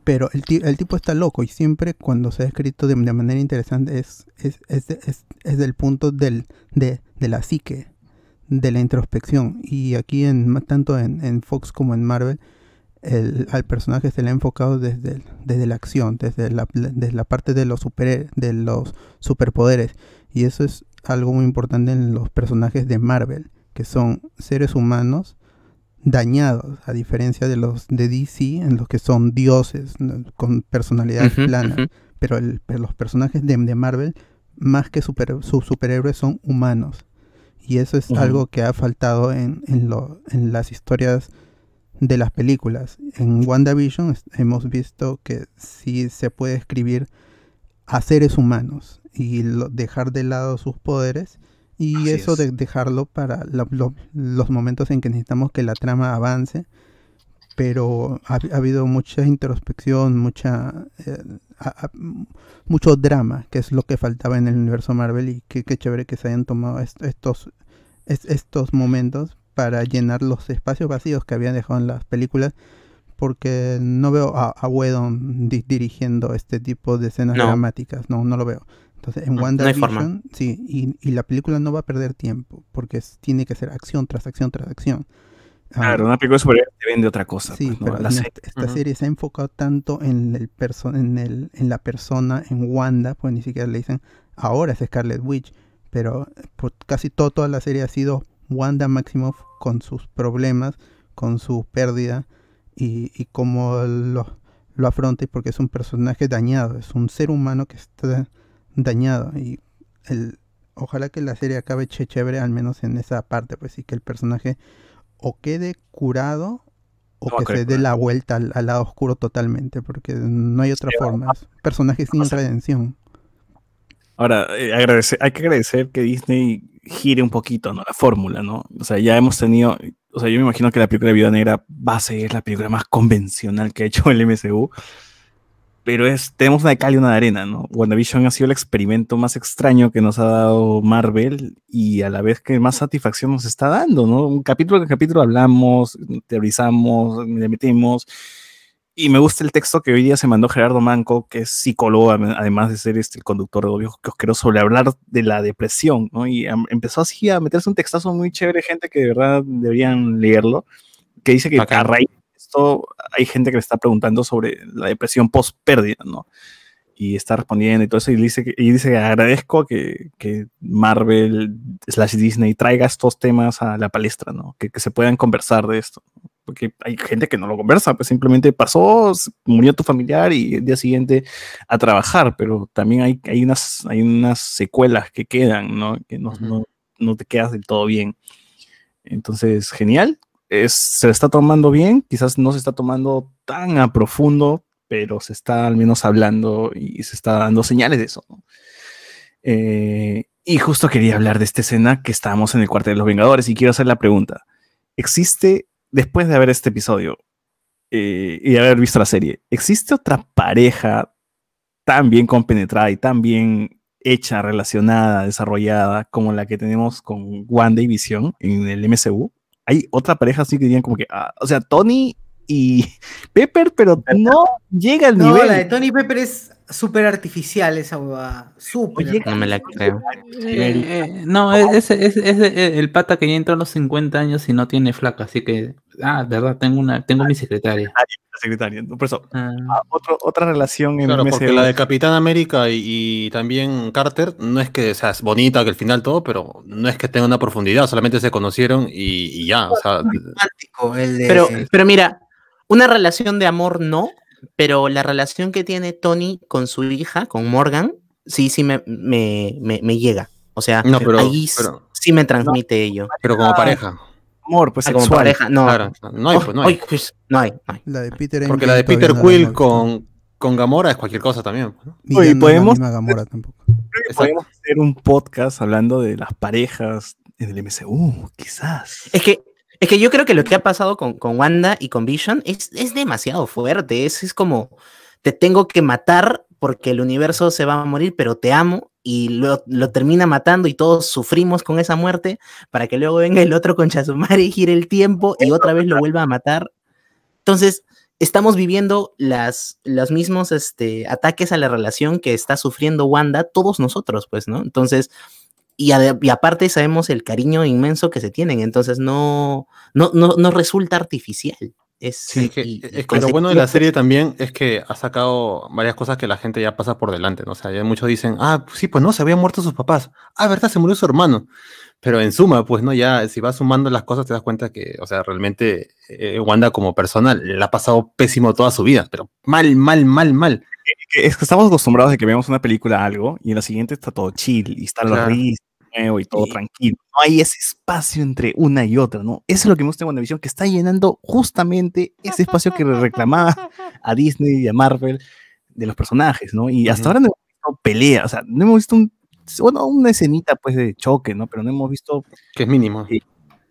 Pero el, ti- el tipo está loco y siempre cuando se ha escrito de, de manera interesante es, es, es, es- es del punto del, de, de la psique, de la introspección. Y aquí en tanto en, en Fox como en Marvel, el, al personaje se le ha enfocado desde, el- desde la acción, desde la, desde la parte de los, super, de los superpoderes. Y eso es algo muy importante en los personajes de Marvel, que son seres humanos dañados, a diferencia de los de DC, en los que son dioses con personalidad Ujú, plana. ujú. Pero, el- pero los personajes de, de Marvel, más que super, sus superhéroes, son humanos. Y eso es algo que ha faltado en, en, lo- en las historias de las películas. En WandaVision hemos visto que sí se puede escribir a seres humanos y lo- dejar de lado sus poderes y Así eso es. de dejarlo para lo- lo- los momentos en que necesitamos que la trama avance. Pero ha, ha habido mucha introspección, mucha eh, a- a- mucho drama, que es lo que faltaba en el universo Marvel y qué qué chévere que se hayan tomado est- estos es- estos momentos para llenar los espacios vacíos que habían dejado en las películas porque no veo a, a Whedon di- dirigiendo este tipo de escenas No. dramáticas, no, no lo veo. Entonces en No, no hay forma. WandaVision, sí, y, y la película no va a perder tiempo porque es- tiene que ser acción tras acción tras acción. Ah, Claro, una película de superhéroes te vende otra cosa. Sí, pues, ¿no? pero La en serie. esta, esta Ujú. serie se ha enfocado tanto en el en el en la persona, en Wanda, pues ni siquiera le dicen ahora es Scarlet Witch, pero por casi todo, toda la serie ha sido Wanda Maximoff con sus problemas, con su pérdida y, y cómo lo, lo afronta, y porque es un personaje dañado, es un ser humano que está dañado y el ojalá que la serie acabe che- chévere al menos en esa parte, pues sí que el personaje o quede curado o No que se dé la vuelta al, al lado oscuro totalmente, porque no hay otra forma. Es un personaje sin redención. Ahora, eh, agradecer, hay que agradecer que Disney gire un poquito, ¿no? La fórmula, ¿no? O sea, ya hemos tenido, o sea, yo me imagino que la película de Viuda Negra va a ser la película más convencional que ha hecho el MCU. pero es, tenemos una de cal y una de arena, ¿no? WandaVision ha sido el experimento más extraño que nos ha dado Marvel y a la vez que más satisfacción nos está dando, ¿no? Un capítulo a capítulo hablamos, teorizamos, le metimos. Y me gusta el texto que hoy día se mandó Gerardo Manco, que es psicólogo, además de ser este, el conductor de Obvio quiero sobre hablar de la depresión, ¿no? Y empezó así a meterse un textazo muy chévere, gente que de verdad deberían leerlo, que dice que a raíz esto hay gente que le está preguntando sobre la depresión post pérdida, ¿no? Y está respondiendo y todo eso, y dice que, y dice que agradezco que, que, Marvel slash Disney traiga estos temas a la palestra, ¿no? Que, que, se puedan conversar de esto. Porque hay gente que no lo conversa, pues simplemente pasó, murió tu familiar y el día siguiente a trabajar, pero también hay, hay, unas, hay unas secuelas que quedan, ¿no? Que no, no, no te quedas del todo bien. Entonces, genial, se está tomando bien, quizás no se está tomando tan a profundo, pero se está al menos hablando y se está dando señales de eso. Eh, y justo quería hablar de esta escena que estábamos en el cuartel de los Vengadores y quiero hacer la pregunta. ¿Existe, después de ver este episodio eh, y de haber visto la serie, ¿existe otra pareja tan bien compenetrada y tan bien hecha, relacionada, desarrollada como la que tenemos con Wanda y Vision en el MCU? hay otra pareja así que dirían como que, ah, o sea, Tony y <laughs> Pepper, pero no llega al nivel. No, la de Tony y Pepper es súper artificial esa huevada. Súper. No me la creo. Eh, eh, no, es, es, es, el pata que ya entró a los 50 años y no tiene flaca, así que, ah, verdad, tengo una, tengo mi secretaria. La secretaria, por eso. Ah. Ah, otra relación en claro, porque la de Capitán América y, también Carter no es que sea es bonita que el final todo, pero no es que tenga una profundidad, solamente se conocieron y, ya. O sea, pero, pero mira, una relación de amor no, pero la relación que tiene Tony con su hija, con Morgan, sí, sí me, me, me, llega. O sea, ahí sí me transmite ello. Pero como pareja. Amor, pues ah, como pareja, no. no hay, pues no hay. Pues, no hay, La de Peter Porque la de Peter Quill con, con Gamora es cualquier cosa también. Pues, podemos, Gamora tampoco. podemos hacer un podcast hablando de las parejas en el MCU, quizás. Es que es que yo creo que lo que ha pasado con, con Wanda y con Vision es, es demasiado fuerte. Es, es como, te tengo que matar porque el universo se va a morir, pero te amo y lo, lo, termina matando y todos sufrimos con esa muerte para que luego venga el otro con Chasumare y gire el tiempo y otra vez lo vuelva a matar. Entonces, estamos viviendo las, los mismos este, ataques a la relación que está sufriendo Wanda, todos nosotros, pues, ¿no? Entonces, y, aparte sabemos el cariño inmenso que se tienen, entonces no, no, no, resulta artificial. Es, sí, es que lo bueno de la serie también es que ha sacado varias cosas que la gente ya pasa por delante, ¿no? O sea, ya muchos dicen, ah, sí, pues no, se habían muerto sus papás. Ah, verdad, se murió su hermano. Pero en suma, pues no, ya si vas sumando las cosas te das cuenta que, o sea, realmente eh, Wanda como persona le ha pasado pésimo toda su vida, pero mal, mal, mal, mal. Es que estamos acostumbrados a que vemos una película algo y en la siguiente está todo chill y están los risas y todo tranquilo. No hay ese espacio entre una y otra, ¿no? Eso es lo que me gusta en WandaVision, que está llenando justamente ese espacio que reclamaba a Disney y a Marvel de los personajes, ¿no? Y hasta ahora no hemos visto pelea, o sea, no hemos visto un, bueno, una escenita pues de choque, ¿no? Pero no hemos visto... Que es mínimo. Eh,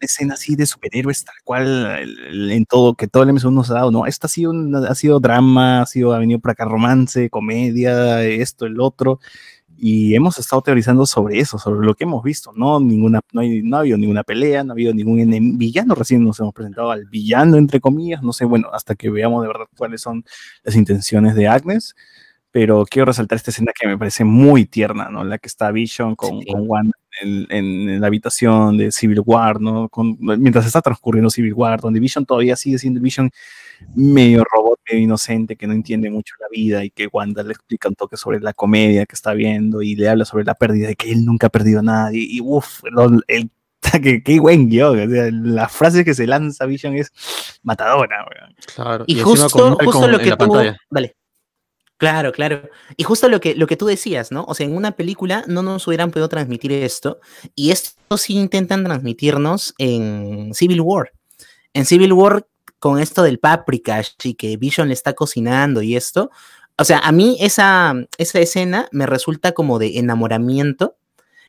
una escena así de superhéroes tal cual en todo, que todo el MCU nos ha dado, ¿no? Esta ha sido, ha sido drama, ha sido, ha venido para acá romance, comedia, esto, el otro, y hemos estado teorizando sobre eso, sobre lo que hemos visto. No, ninguna, no, hay, no ha habido ninguna pelea, no ha habido ningún villano. Recién nos hemos presentado al villano, entre comillas. No sé, bueno, hasta que veamos de verdad cuáles son las intenciones de Agnes. Pero quiero resaltar esta escena que me parece muy tierna, ¿no? La que está Vision con, con Wanda en, en, la habitación de Civil War, ¿no? Con, mientras está transcurriendo Civil War, donde Vision todavía sigue siendo Vision medio robot, medio inocente, que no entiende mucho la vida y que Wanda le explica un toque sobre la comedia que está viendo y le habla sobre la pérdida, de que él nunca ha perdido a nadie. Y uff, el, <laughs> que, qué buen guion. la frase que se lanza Vision es matadora. Claro, y, justo, justo lo que tú. Dale. Claro, claro. Y justo lo que, lo que tú decías, ¿no? O sea, en una película no nos hubieran podido transmitir esto. Y esto sí intentan transmitirnos en Civil War. En Civil War con esto del paprika y que Vision le está cocinando y esto. O sea, a mí esa, esa escena me resulta como de enamoramiento.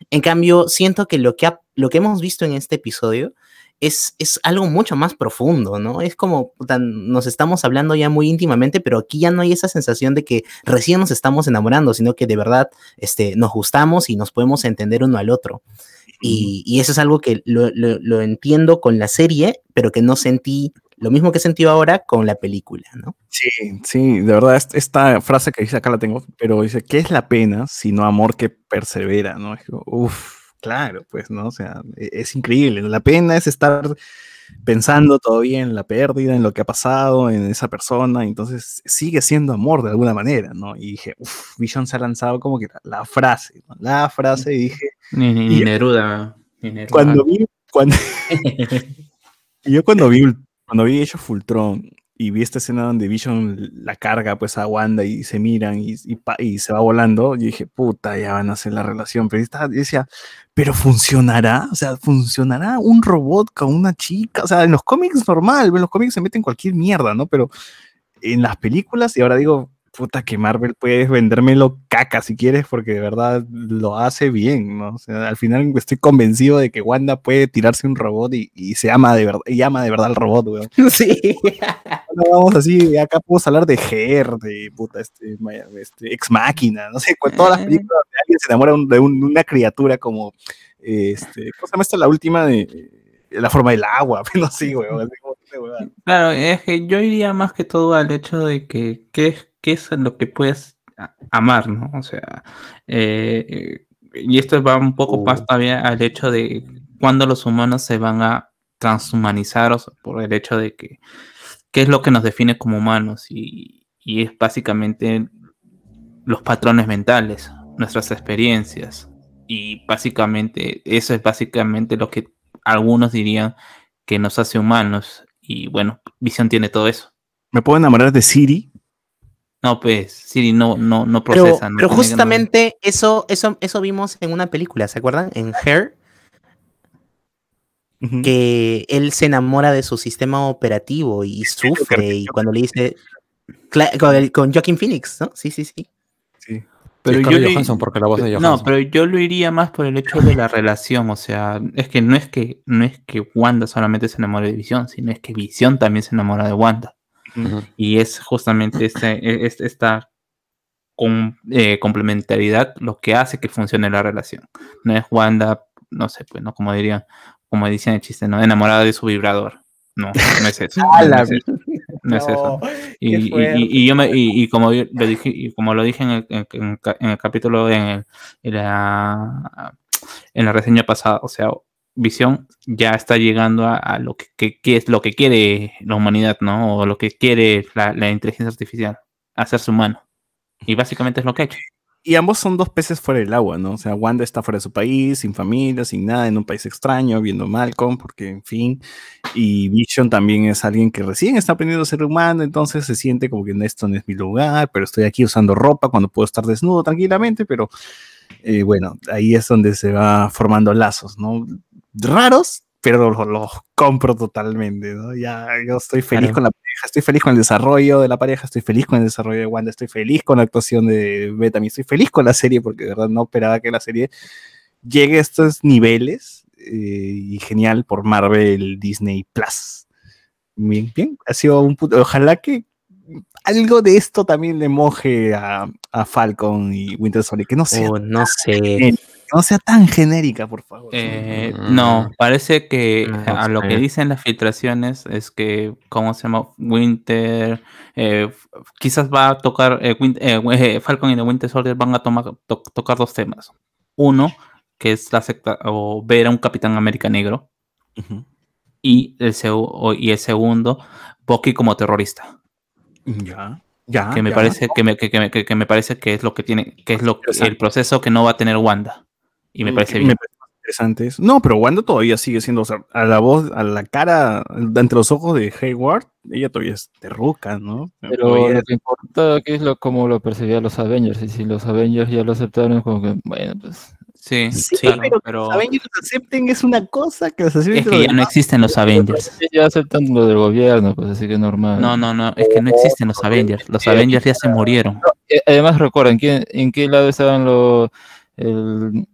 En cambio, siento que lo que, lo que hemos visto en este episodio es, es algo mucho más profundo, ¿no? Es como nos estamos hablando ya muy íntimamente, pero aquí ya no hay esa sensación de que recién nos estamos enamorando, sino que de verdad este, nos gustamos y nos podemos entender uno al otro. Y, y eso es algo que lo, lo- lo entiendo con la serie, pero que no sentí lo mismo que he sentido ahora con la película, ¿no? Sí, sí, de verdad, est- esta frase que dice acá la tengo, pero dice, ¿qué es la pena sino amor que persevera? ¿no? Es como, Uf, claro, pues, ¿no? O sea, e- es, increíble. ¿no? La pena es estar pensando todavía en la pérdida, en lo que ha pasado, en esa persona, entonces sigue siendo amor de alguna manera, ¿no? Y dije, uff, Vision se ha lanzado como que la, la frase, ¿no? La frase, y dije, Ni, ni, ni Y- Neruda. ni Neruda. cuando vi, cuando, y <laughs> yo cuando vi, cuando vi Age of Ultron y vi esta escena donde Vision la carga pues a Wanda y se miran y, y, y se va volando, yo dije, puta, ya van a hacer la relación. Pero yo decía, pero funcionará, o sea, funcionará un robot con una chica, o sea, en los cómics normal, en los cómics se meten cualquier mierda, ¿no? Pero en las películas, y ahora digo, puta, que Marvel puedes vendérmelo caca si quieres, porque de verdad lo hace bien, ¿no? O sea, al final estoy convencido de que Wanda puede tirarse un robot y, y se ama de verdad, y ama de verdad al robot, weón. <laughs> Sí. No, vamos así, acá podemos hablar de Her, de puta, este, este, Ex Máquina, no sé, con todas las películas donde alguien se enamora un- de un- una criatura como, este, ¿cómo se llama esta la última de la forma del agua? <laughs> No sé, weón. Claro, es que yo iría más que todo al hecho de que qué es, qué es lo que puedes amar, ¿no? O sea, eh, eh, y esto va un poco más todavía al hecho de cuándo los humanos se van a transhumanizar, o sea, por el hecho de que qué es lo que nos define como humanos y, y es básicamente los patrones mentales, nuestras experiencias y básicamente eso es básicamente lo que algunos dirían que nos hace humanos y bueno, Visión tiene todo eso. ¿Me puedo enamorar de Siri? No, pues Siri no, no, no Pero, procesa. no pero justamente eso, eso, eso vimos en una película, ¿se acuerdan? En Her, Ujú. que él se enamora de su sistema operativo y sufre y cuando le dice con, el- con Joaquin Phoenix, ¿no? Sí, sí, sí. Sí. Pero Sí, yo Johansson, porque la voz de No, Johansson. pero yo lo iría más por el hecho de la relación, o sea, es que no es que no es que Wanda solamente se enamore de Visión, sino es que Visión también se enamora de Wanda. Ujú. Y es justamente este, e- es- esta com- eh, complementariedad lo que hace que funcione la relación. No es Wanda, no sé, pues, ¿no? Como dirían, como dicen el chiste, ¿no? Enamorada de su vibrador. No, no es eso. <laughs> No es eso. No es eso. No, Y, qué y- y- fuerte. y yo me, y, como yo lo dije, y como lo dije en el, en, en el capítulo, en, el- en la, en la reseña pasada, o sea, Visión ya está llegando a, a lo que, que- que es lo que quiere la humanidad, ¿no? O lo que quiere la, la inteligencia artificial, hacerse humano. Y básicamente es lo que ha hecho. Y ambos son dos peces fuera del agua, ¿no? O sea, Wanda está fuera de su país, sin familia, sin nada, en un país extraño, viendo Malcolm, porque, en fin. Y Vision también es alguien que recién está aprendiendo a ser humano, entonces se siente como que esto no es mi lugar, pero estoy aquí usando ropa cuando puedo estar desnudo tranquilamente, pero eh, bueno, ahí es donde se va formando lazos, ¿no? Raros, pero los, compro totalmente, ¿no? Ya yo estoy feliz Claro. con la pareja, estoy feliz con el desarrollo de la pareja, estoy feliz con el desarrollo de Wanda, estoy feliz con la actuación de Bethany, estoy feliz con la serie porque de verdad no esperaba que la serie llegue a estos niveles eh, y genial por Marvel Disney Plus. Bien, bien, ha sido un puto, ojalá que algo de esto también le moje a, a Falcon y Winter Soldier, que no sea, Oh, no sé. No sea tan genérica, por favor. Eh, Mm. no, parece que No a lo que dicen las filtraciones es que, ¿cómo se llama? Winter, eh, quizás va a tocar, eh, Falcon y The Winter Soldier van a tomar, to- tocar dos temas. Uno, que es la secta, o ver a un Capitán América negro, y el, segu- o- y el segundo, Bucky como terrorista. Ya, ya. que me ya. parece que me, que, que me- que- que me parece que es lo que tiene que es lo que- el proceso que no va a tener Wanda y me parece bien Me parece más interesante eso. No, pero Wanda todavía sigue siendo, o sea, a la voz, a la cara, entre los ojos de Hayward, ella todavía es terruca, ¿no? Pero Todavía- lo que importa aquí es lo, cómo lo percibían los Avengers. Y si los Avengers ya lo aceptaron, como que, bueno, pues. sí, Sí, claro, pero, los Avengers los acepten es una cosa, que los es que ya no existen los Avengers Ya aceptan lo del gobierno, pues así que normal. no no no es que no existen los Avengers los Avengers ya se murieron Además, recuerden, ¿quién- ¿en qué lado estaban los. El,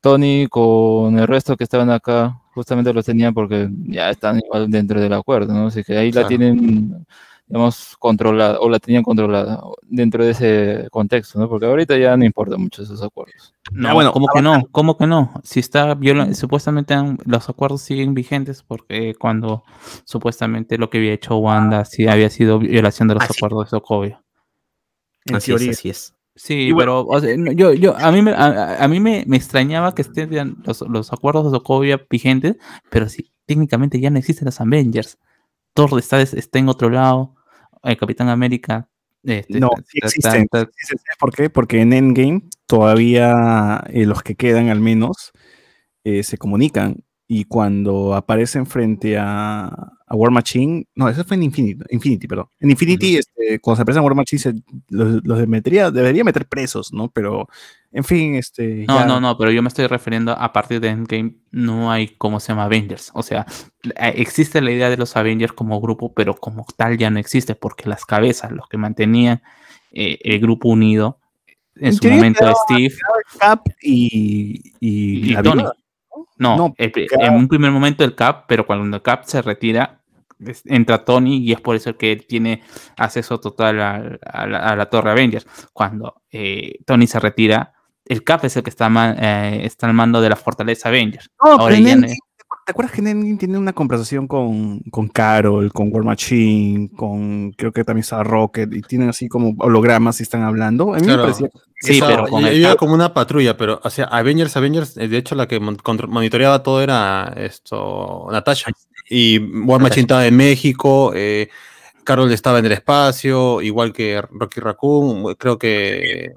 Tony con el resto que estaban acá? justamente los tenían porque ya están igual dentro del acuerdo, ¿no? Así que ahí la tienen, digamos, controlada, o la tenían controlada dentro de ese contexto, ¿no? Porque ahorita ya no importa mucho esos acuerdos. No, Ah, bueno, ¿cómo que no? ¿Cómo que no? Si está viola- supuestamente han- los acuerdos siguen vigentes porque cuando supuestamente lo que había hecho Wanda sí había sido violación de los Ah, acuerdos de Sokovia. En Así es, teoría. así es. Sí, bueno- pero o sea, no, yo, yo, a mí, me, a, a mí me, me extrañaba que estén los, los acuerdos de Sokovia vigentes, pero sí, técnicamente ya no existen los Avengers. Thor está, está en otro lado, el Capitán América. este, No, sí existen. está- Sí, sí, ¿sabes ¿Por qué? Porque en Endgame todavía eh, los que quedan al menos eh, se comunican y cuando aparecen frente a, a War Machine, no, eso fue en Infinity, Infinity perdón. En Infinity, este, cuando se aparecen a War Machine, se- los, los debería, debería meter presos, ¿no? Pero, en fin, este... No, ya- no, no, pero yo me estoy refiriendo a partir de Endgame, no hay como se llama Avengers. O sea, eh, existe la idea de los Avengers como grupo, pero como tal ya no existe, porque las cabezas, los que mantenían eh, el grupo unido, en, su momento Steve Cap y, y, Tony. No, No, el Cap- en un primer momento el Cap, pero cuando el Cap se retira, es- entra Tony y es por eso que él tiene acceso total al- a, la, a la Torre Avengers. Cuando eh, Tony se retira, el Cap es el que está, eh, está al mando de la Fortaleza Avengers. No, Ahora pero en ya no- Endgame, ¿te acuerdas que en Endgame tiene una conversación con, con Carol, con War Machine, con creo que también está Rocket, y tienen así como hologramas y están hablando? A mí Claro. me parecía Sí, pero con y- el había Cap- como una patrulla, pero o sea, Avengers, Avengers, eh, de hecho la que mon- monitoreaba todo era esto, Natasha. Y War Machine estaba en México, eh, Carol estaba en el espacio, igual que Rocky Raccoon, creo que...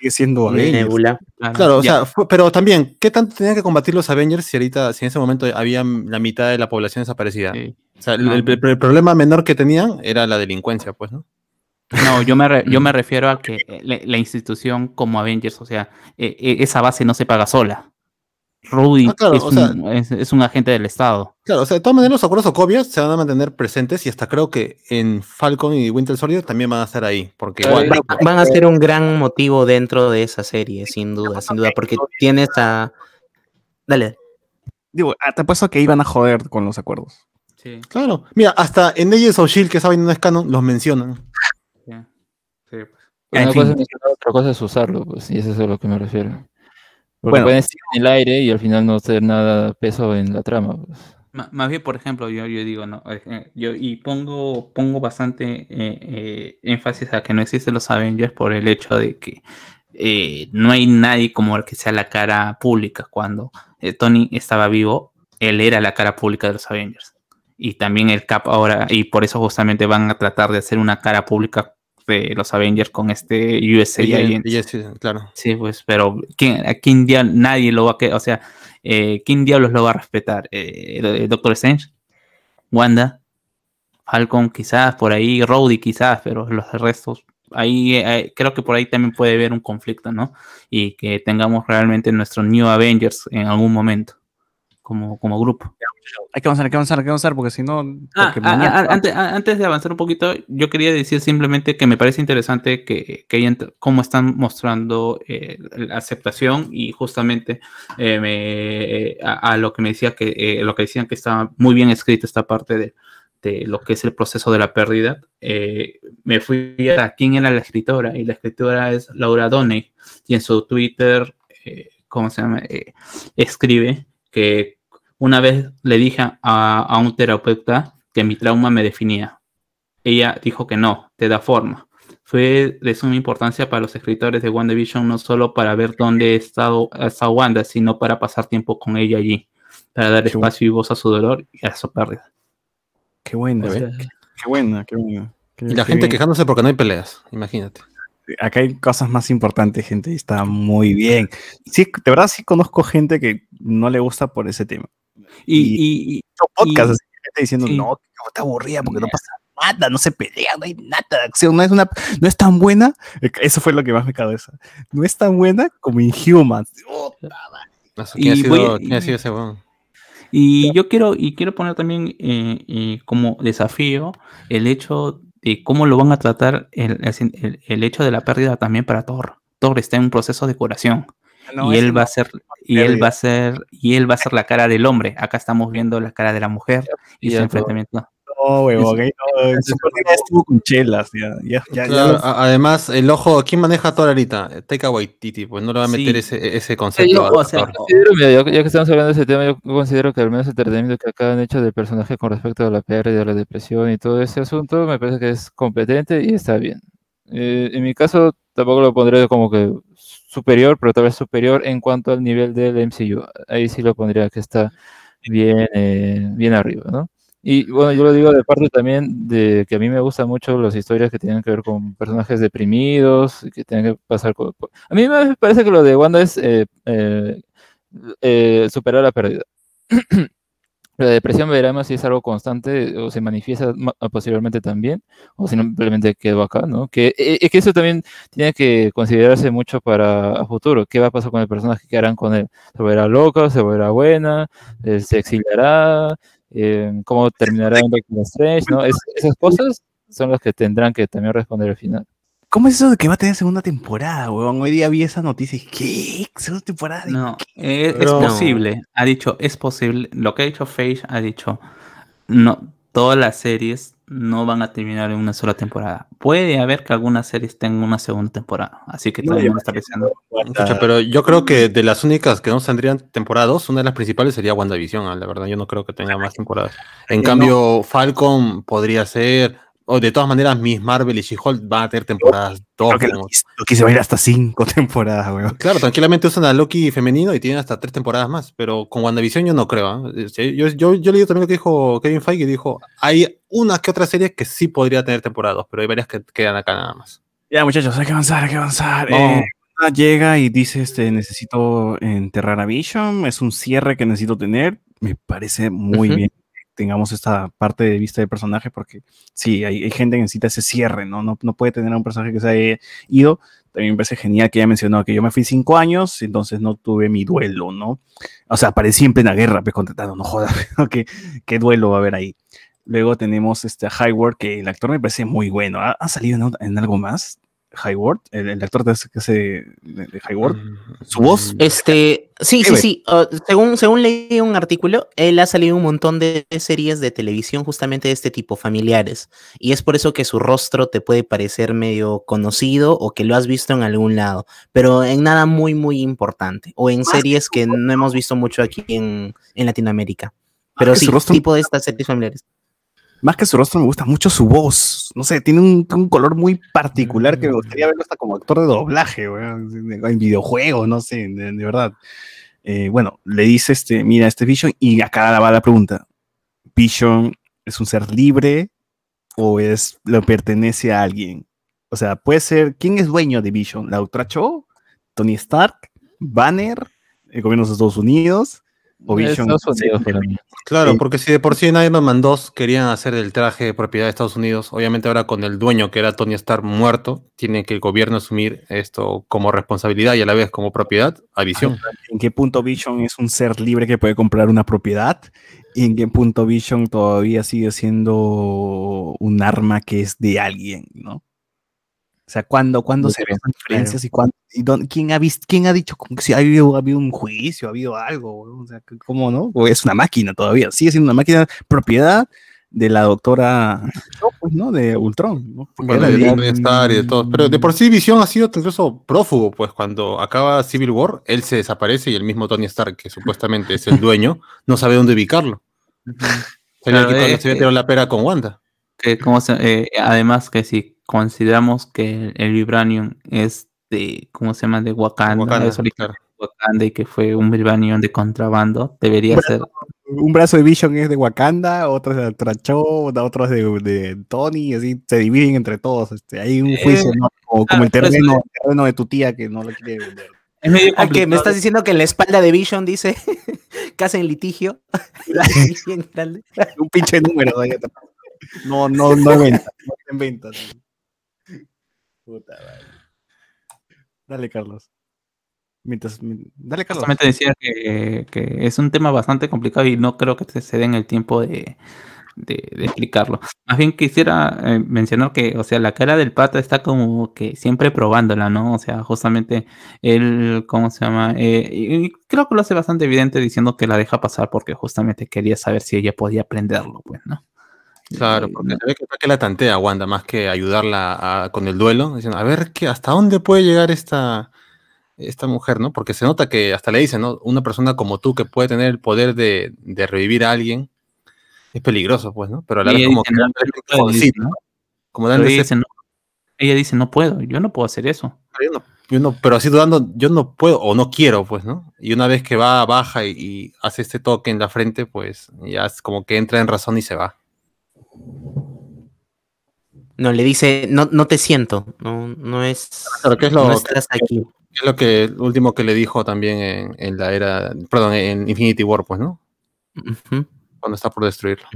sigue siendo Avengers. Nebula. Claro, o sea, fue- pero también, ¿qué tanto tenían que combatir los Avengers si ahorita, si en ese momento había la mitad de la población desaparecida? Sí. O sea, el, No. el- el problema menor que tenían era la delincuencia, pues, ¿no? No, yo me, re- yo <laughs> me refiero a que eh, la, la institución como Avengers, o sea, eh, eh, esa base no se paga sola. Rudy Ah, claro, es, o un, sea- es, es un agente del Estado. Claro, o sea, de todas maneras los acuerdos Sokovia se van a mantener presentes y hasta creo que en Falcon y Winter Soldier también van a estar ahí, porque Van a ser un gran motivo dentro de esa serie, sin duda, sin duda, porque tienes a... Dale. Digo, ah, te apuesto que iban a joder con los acuerdos. Sí, Claro, mira, hasta en Agents of Shield, que vaina no es canon, los mencionan. sí. Sí, pues. En Una fin. cosa es mencionar, otra cosa es usarlo, pues, y eso es a lo que me refiero. Porque Bueno. pueden estar en el aire y al final no tener nada peso en la trama. pues. Más bien, por ejemplo, yo, yo digo, no, eh, eh, yo y pongo, pongo bastante eh, eh, énfasis a que no existen los Avengers por el hecho de que eh, no hay nadie como el que sea la cara pública. Cuando Tony estaba vivo, él era la cara pública de los Avengers. Y también el Cap ahora, y por eso justamente van a tratar de hacer una cara pública de los Avengers con este USA Y- Agent. claro. Sí, pues, pero ¿quién, ¿a quién diablos nadie lo va a o sea, eh, ¿quién diablos lo va a respetar? Eh, ¿el- el Doctor Strange? ¿Wanda? Falcon quizás, por ahí, Rhodey quizás, pero los restos, ahí eh, creo que por ahí también puede haber un conflicto, ¿no? Y que tengamos realmente nuestro New Avengers en algún momento, como, como grupo. Hay que avanzar, hay que avanzar, hay que avanzar, porque si no. Ah, porque ah, mañana- ah, antes, ah, antes de avanzar un poquito, yo quería decir simplemente que me parece interesante que, que cómo están mostrando eh, la aceptación y justamente eh, me- a, a lo que me decía que eh, lo que decían que estaba muy bien escrita esta parte de, de lo que es el proceso de la pérdida. eh, me fui a quién era la escritora y la escritora es Laura Donney y en su Twitter, eh, ¿cómo se llama? Eh, escribe que una vez le dije a, a un terapeuta que mi trauma me definía. Ella dijo que no, te da forma. Fue de suma importancia para los escritores de WandaVision, no solo para ver dónde ha estado, estado Wanda, sino para pasar tiempo con ella allí, para dar Qué espacio y voz a su dolor y a su pérdida. Qué buena, O sea, qué, qué buena, qué buena. Qué- Y la qué gente bien. quejándose porque no hay peleas, imagínate. Acá hay cosas más importantes, gente, y está muy bien. Sí, de verdad sí conozco gente que no le gusta por ese tema. y, y- y- Podcast, Y- así, gente diciendo, sí. no, que está aburrida porque no pasa nada, no se pelea, no hay nada de acción, no es, una, no es tan buena. Eso fue lo que más me cabeza. No es tan buena como Inhumans. Oh, No sé ¿Quién, Y ha voy sido, a- quién ha sido ese weón? Y yo quiero, y quiero poner también eh, eh, como desafío el hecho de cómo lo van a tratar el, el- el hecho de la pérdida también para Thor. Thor está en un proceso de curación. No, y él va a ser y él va a ser y él va a ser la cara del hombre. Acá estamos viendo la cara de la mujer y Y su enfrentamiento. No, oportunidad estuvo con chelas, ya, ya, ya, ya Claro, lo- a- además, el ojo, ¿quién maneja todo ahorita? Taika Waititi, pues no le va a meter Sí. ese, ese Sí, concepto. yo, a o sea, Thor. Considero, mira, ya, ya que estamos hablando de ese tema, yo considero que al menos el tratamiento que acá han hecho del personaje con respecto a la pérdida, la depresión y todo ese asunto, me parece que es competente y está bien. Eh, en mi caso, tampoco lo pondré como que superior, pero tal vez superior en cuanto al nivel del MCU. Ahí sí lo pondría que está bien, eh, bien arriba, ¿no? Y bueno, yo lo digo de parte también de que a mí me gustan mucho las historias que tienen que ver con personajes deprimidos, que tienen que pasar con... A mí me parece que lo de Wanda es eh, eh, eh, superar la pérdida. <clears throat> La depresión veremos si es algo constante o se manifiesta ma- posteriormente también, o si simplemente quedó acá, ¿no? Que, eh, es que eso también tiene que considerarse mucho para a futuro. ¿Qué va a pasar con el personaje? ¿Qué harán con él? ¿Se volverá loca? ¿Se volverá buena? ¿Se exiliará? Eh, ¿Cómo terminará en Doctor Strange? ¿no? Es- esas cosas son las que tendrán que también responder al final. ¿Cómo es eso de que va a tener segunda temporada, huevón? Hoy día vi esa noticia y ¿qué? ¿Segunda temporada? de No, es, es Pero- posible. Ha dicho, es posible. Lo que ha dicho Feige ha dicho, no, todas las series no van a terminar en una sola temporada. Puede haber que algunas series tengan una segunda temporada. Así que No, todavía no está pensando. Escucha, pero yo creo que de las únicas que no tendrían temporadas, una de las principales sería WandaVision, ah, la verdad, yo no creo que tenga más temporadas. En Eh, cambio, Falcon podría ser, o de todas maneras, Miss Marvel y She-Hulk van a tener temporadas dos. Creo Loki, se va a ir hasta cinco <laughs> temporadas, huevón. Claro, tranquilamente usan a Loki femenino y tienen hasta tres temporadas más, pero con WandaVision yo no creo. ¿ah? Este, Yo, yo, yo leí también lo que dijo Kevin Feige, dijo, hay una que otra serie que sí podría tener temporadas, pero hay varias que quedan acá nada más. Ya, muchachos, hay que avanzar, hay que avanzar. Vamos. Eh, llega y dice, este, necesito enterrar a Vision, es un cierre que necesito tener. Me parece muy bien tengamos esta parte de vista del personaje, porque sí, hay, gente que necesita ese cierre, ¿no? ¿no? No puede tener un personaje que se haya ido. También me parece genial que ella mencionó que yo me fui cinco años, entonces no tuve mi duelo, ¿no? O sea, aparecí en plena guerra, pues contestando, no jodas, <laughs> ¿qué, qué duelo va a haber ahí? Luego tenemos este a Highward, que el actor me parece muy bueno. ¿Ha, salido en algo más? Highward, el, el actor de, que hace de, de Highward. Su voz. Este, sí, sí, sí. uh, según, según leí un artículo, él ha salido un montón de series de televisión justamente de este tipo, familiares. Y es por eso que su rostro te puede parecer medio conocido o que lo has visto en algún lado, pero en nada muy, muy importante. O en series que no hemos visto mucho aquí en, en Latinoamérica. Pero que sí, tipo de estas series familiares. Más que su rostro, me gusta mucho su voz. No sé, tiene un, un color muy particular que me gustaría verlo hasta como actor de doblaje, weón, en videojuegos, no sé, de, verdad. Eh, bueno, le dice, este, mira, este Vision, y acá va la pregunta. ¿Vision es un ser libre o es, lo pertenece a alguien? O sea, puede ser, ¿quién es dueño de Vision? ¿La doctora Cho? ¿Tony Stark? ¿Banner? ¿El gobierno de Estados Unidos? ¿O Vision? Unidos. Claro, Sí. porque si de por sí en Iron Man 2 querían hacer el traje de propiedad de Estados Unidos, obviamente ahora con el dueño que era Tony Stark muerto, tiene que el gobierno asumir esto como responsabilidad y a la vez como propiedad a visión. ¿En qué punto Vision es un ser libre que puede comprar una propiedad? ¿Y en qué punto Vision todavía sigue siendo un arma que es de alguien, ¿no? O sea, ¿cuándo, cuándo se ven diferencias y, cuándo, y dónde- quién, ha visto, quién ha dicho como que si ha habido, ha habido un juicio, ha habido algo? O sea, ¿cómo no? O es una máquina todavía, sigue siendo una máquina propiedad de la doctora, pues, ¿no? De Ultron. ¿no? Bueno, de de- Tony Stark y de todo. Pero de por sí Visión ha sido incluso prófugo, pues cuando acaba Civil War, él se desaparece y el mismo Tony Stark, que supuestamente es el <laughs> dueño, no sabe dónde ubicarlo. Tenía Claro, que cuando es se había tirado la pera con Wanda. que cómo se- eh, además que si consideramos que el, el Vibranium es de, ¿cómo se llama? De Wakanda, Wakanda, es original claro. de Wakanda y que fue un Vibranium de contrabando, debería Bueno, ser un brazo de Vision es de Wakanda, otro es de Tracho, otro es de, de Tony, así se dividen entre todos. Este, hay un juicio, Eh, ¿no? como, como claro, el terreno, el terreno de tu tía que no lo quiere vender. es medio Ah, que me estás diciendo que en la espalda de Vision dice <laughs> casa <laughs> <laughs> en litigio. Un pinche número. No, no, no en venta. No en venta. sí. Puta madre. Dale, Carlos. Mientras, mi- dale, Carlos. Justamente decía que, que es un tema bastante complicado y no creo que te- se den el tiempo de, de, de explicarlo. Más bien quisiera eh, mencionar que, o sea, la cara del pata está como que siempre probándola, ¿no? O sea, justamente él, ¿cómo se llama? Eh, y creo que lo hace bastante evidente diciendo que la deja pasar porque justamente quería saber si ella podía aprenderlo, pues, ¿no? Claro, porque no- se ve que, que la tantea Wanda más que ayudarla a- con el duelo, diciendo, a ver que hasta dónde puede llegar esta, esta mujer, ¿no? Porque se nota que hasta le dicen, ¿no? Una persona como tú que puede tener el poder de, de revivir a alguien es peligroso, pues, ¿no? Pero a la vez como dice, que "No, no ese puedo", dice, empujoncito, ¿no? ¿no? Como dándole ella dice, no, ella dice, no puedo, yo no puedo hacer eso. yo no, yo no- pero así dudando, yo no puedo o no quiero, pues, ¿no? Y una vez que va, baja y, y hace este toque en la frente, pues ya es como que entra en razón y se va. No, le dice, no, no te siento, no, no es, Claro, ¿qué es lo no que- estás aquí. Es lo que el último que le dijo también en, en la era, perdón, en Infinity War, pues, ¿no? Cuando está por destruirlo.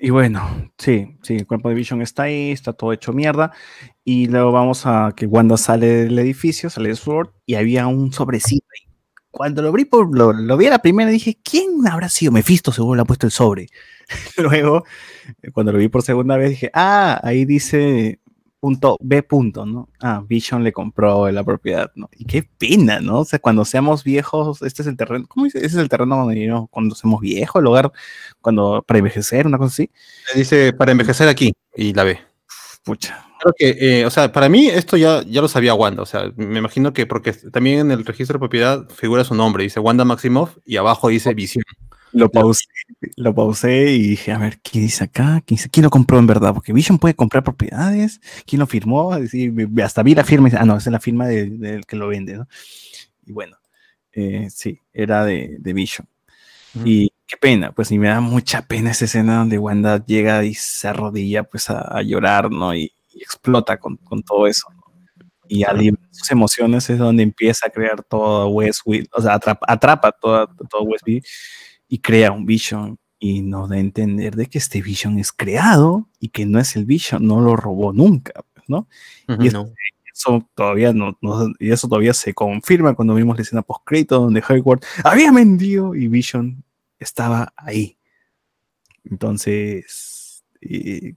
Y bueno, sí, sí, el cuerpo de Vision está ahí, está todo hecho mierda. Y luego vamos a que Wanda sale del edificio, sale de Sword, y había un sobrecito ahí. Cuando lo vi, por, lo, lo vi a la primera, dije, ¿quién habrá sido? Mephisto seguro le ha puesto el sobre. <laughs> Luego, cuando lo vi por segunda vez, dije, ah, ahí dice punto B punto, ¿no? Ah, Vision le compró la propiedad, ¿no? Y qué pena, ¿no? O sea, cuando seamos viejos, este es el terreno, ¿cómo dice? Ese es el terreno donde iremos cuando seamos viejos, el lugar cuando para envejecer, una cosa así. Le dice, para envejecer aquí, y la ve. Pucha. Creo que, eh, o sea, para mí esto ya, ya lo sabía Wanda, o sea, me imagino que porque también en el registro de propiedad figura su nombre, dice Wanda Maximoff, y abajo dice Visión. Lo pausé, lo pausé y dije, a ver, ¿qué dice acá? ¿Quién, dice- quién lo compró en verdad? Porque Vision puede comprar propiedades. ¿Quién lo firmó? Hasta vi la firma y dice, ah, no, esa es la firma de- del que lo vende, ¿no? Y bueno, eh, sí, era de, de Vision. Y qué pena, pues y me da mucha pena esa escena donde Wanda llega y se arrodilla pues a, a llorar, ¿no? Y, y explota con, con todo eso. ¿no? Y al liberar sus emociones es donde empieza a crear todo Westfield, o sea, atrapa, atrapa toda, todo Westfield y crea un Vision y nos da a entender de que este Vision es creado y que no es el Vision, no lo robó nunca, pues, ¿no? Y No. eso todavía no, no- y eso todavía se confirma cuando vimos la escena post donde Hayward había vendido y Vision estaba ahí. Entonces, eh,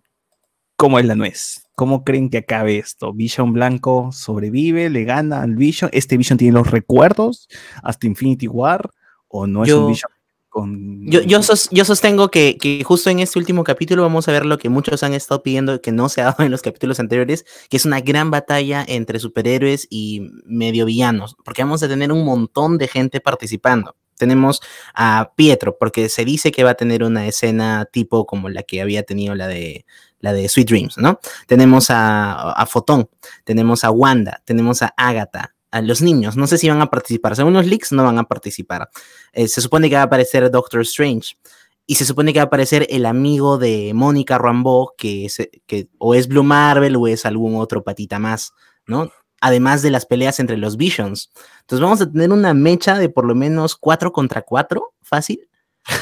¿cómo es la nuez? ¿Cómo creen que acabe esto? ¿Vision blanco sobrevive? ¿Le gana al Vision? ¿Este Vision tiene los recuerdos hasta Infinity War? ¿O no es Yo- un Vision con... Yo, yo, sos- yo sostengo que, que justo en este último capítulo vamos a ver lo que muchos han estado pidiendo que no se ha dado en los capítulos anteriores, que es una gran batalla entre superhéroes y medio villanos, porque vamos a tener un montón de gente participando. Tenemos a Pietro, porque se dice que va a tener una escena tipo como la que había tenido la de, la de Sweet Dreams, ¿no? Tenemos a, a Fotón, tenemos a Wanda, tenemos a Agatha, a los niños. No sé si van a participar. Según los leaks, no van a participar. Eh, se supone que va a aparecer Doctor Strange. Y se supone que va a aparecer el amigo de Mónica Rambeau, que, es, que o es Blue Marvel o es algún otro patita más, ¿no? Además de las peleas entre los Visions. Entonces vamos a tener una mecha de por lo menos 4 contra 4, fácil,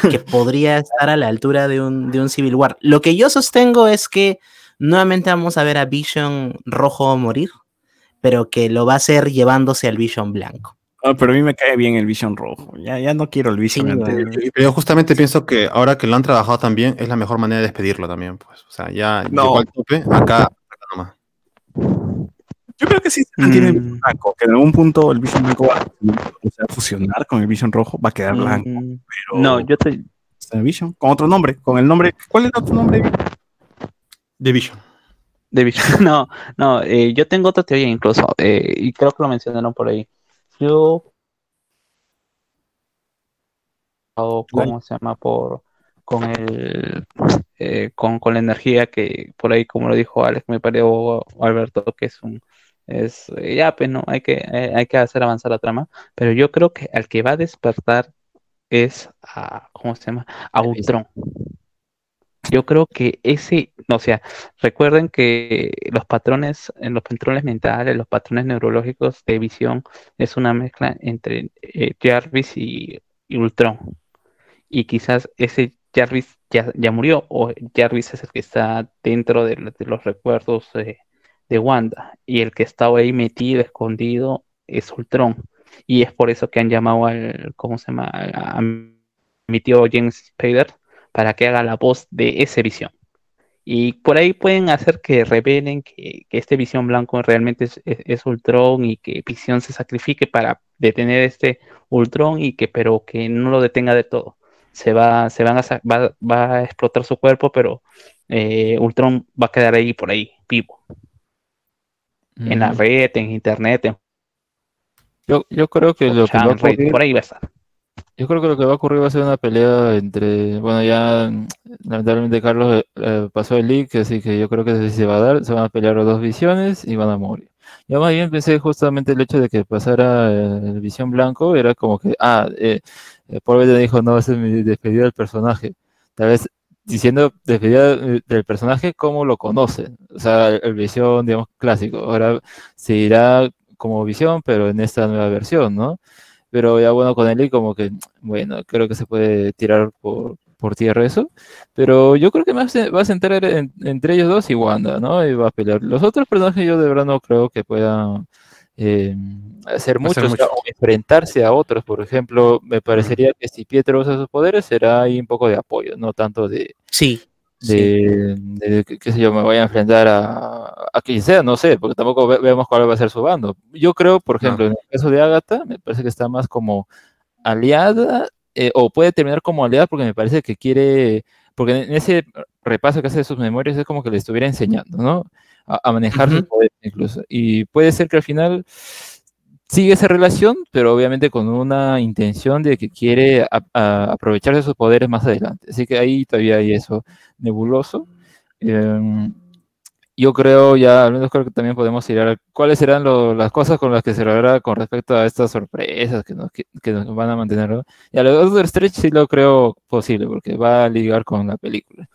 que <laughs> podría estar a la altura de un, de un Civil War. Lo que yo sostengo es que nuevamente vamos a ver a Vision rojo morir, pero que lo va a hacer llevándose al Vision blanco. Ah, pero a mí me cae bien el Vision rojo. Ya, ya no quiero el Vision Sí, yo justamente pienso que ahora que lo han trabajado también, es la mejor manera de despedirlo también, pues. O sea, ya No. llegó al tope, acá. Yo creo que sí se mantiene el Mm. Vision blanco, que en algún punto el Vision blanco va a, o sea, fusionar con el Vision rojo, va a quedar blanco. Mm, Pero No, yo te, el Vision con otro nombre, con el nombre. ¿Cuál es el otro nombre? The Vision. de Vision. <laughs> No, no, eh, yo tengo otra teoría incluso, eh, y creo que lo mencionaron por ahí. Yo, o ¿cómo se llama? Por, con el, eh, con, con la energía que por ahí, como lo dijo Alex, me pareció Alberto, que es un, es, eh, ya, pues no, hay que, eh, hay que hacer avanzar la trama, pero yo creo que al que va a despertar es a, ¿cómo se llama? A Ultron. Yo creo que ese, o sea, recuerden que los patrones, en los patrones mentales, los patrones neurológicos de visión es una mezcla entre eh, Jarvis y, y Ultron. Y quizás ese Jarvis ya, ya murió, o Jarvis es el que está dentro de, de los recuerdos de Wanda, y el que estaba ahí metido, escondido, es Ultron. Y es por eso que han llamado al, ¿cómo se llama? A, mi tío James Spader para que haga la voz de ese visión. Y por ahí pueden hacer que revelen que, que este visión blanco realmente es, es, es Ultron y que visión se sacrifique para detener este Ultron y que pero que no lo detenga de todo. Se va, se van a, va, va a explotar su cuerpo, pero eh, Ultron va a quedar ahí por ahí, vivo. En la red, en internet, en Yo, yo creo que lo que va a 4chan, Reddit, ocurrir, por ahí va a estar. yo creo que lo que va a ocurrir va a ser una pelea entre, bueno, ya mm, lamentablemente Carlos eh, eh, pasó el leak, así que yo creo que se va a dar, se van a pelear las dos visiones y van a morir. Yo más bien pensé justamente el hecho de que pasara eh, el visión blanco, era como que, ah, eh, eh, Paul Bettany dijo, no, esa es mi despedida del personaje. Tal vez diciendo despedida eh, del personaje como lo conocen, o sea, el, el visión, digamos, clásico. Ahora se irá como visión, pero en esta nueva versión, ¿no? Pero ya bueno, con Eli como que, bueno, creo que se puede tirar por, por tierra eso. Pero yo creo que más va a centrar en- entre ellos dos y Wanda, ¿no? Y va a pelear. Los otros personajes yo de verdad no creo que puedan eh, hacer mucho, o sea, mucho. o enfrentarse a otros. Por ejemplo, me parecería que si Pietro usa sus poderes será ahí un poco de apoyo, no tanto de, Sí. sí. de, qué sé yo, me voy a enfrentar a, a quien sea, no sé, porque tampoco ve- vemos cuál va a ser su bando. Yo creo, por ejemplo, en el caso de Agatha, me parece que está más como aliada, eh, o puede terminar como aliada porque me parece que quiere, porque en ese repaso que hace de sus memorias es como que le estuviera enseñando, ¿no? A, a manejar sus Ujú. poderes incluso. Y puede ser que al final sigue esa relación, pero obviamente con una intención de que quiere a- a- aprovecharse de sus poderes más adelante. Así que ahí todavía hay eso nebuloso. Em, yo creo ya, al menos creo que también podemos ir a cuáles serán lo- las cosas con las que se logrará con respecto a estas sorpresas que nos, que, que nos van a mantener. Y a lo de Doctor Strange sí lo creo posible, porque va a ligar con la película.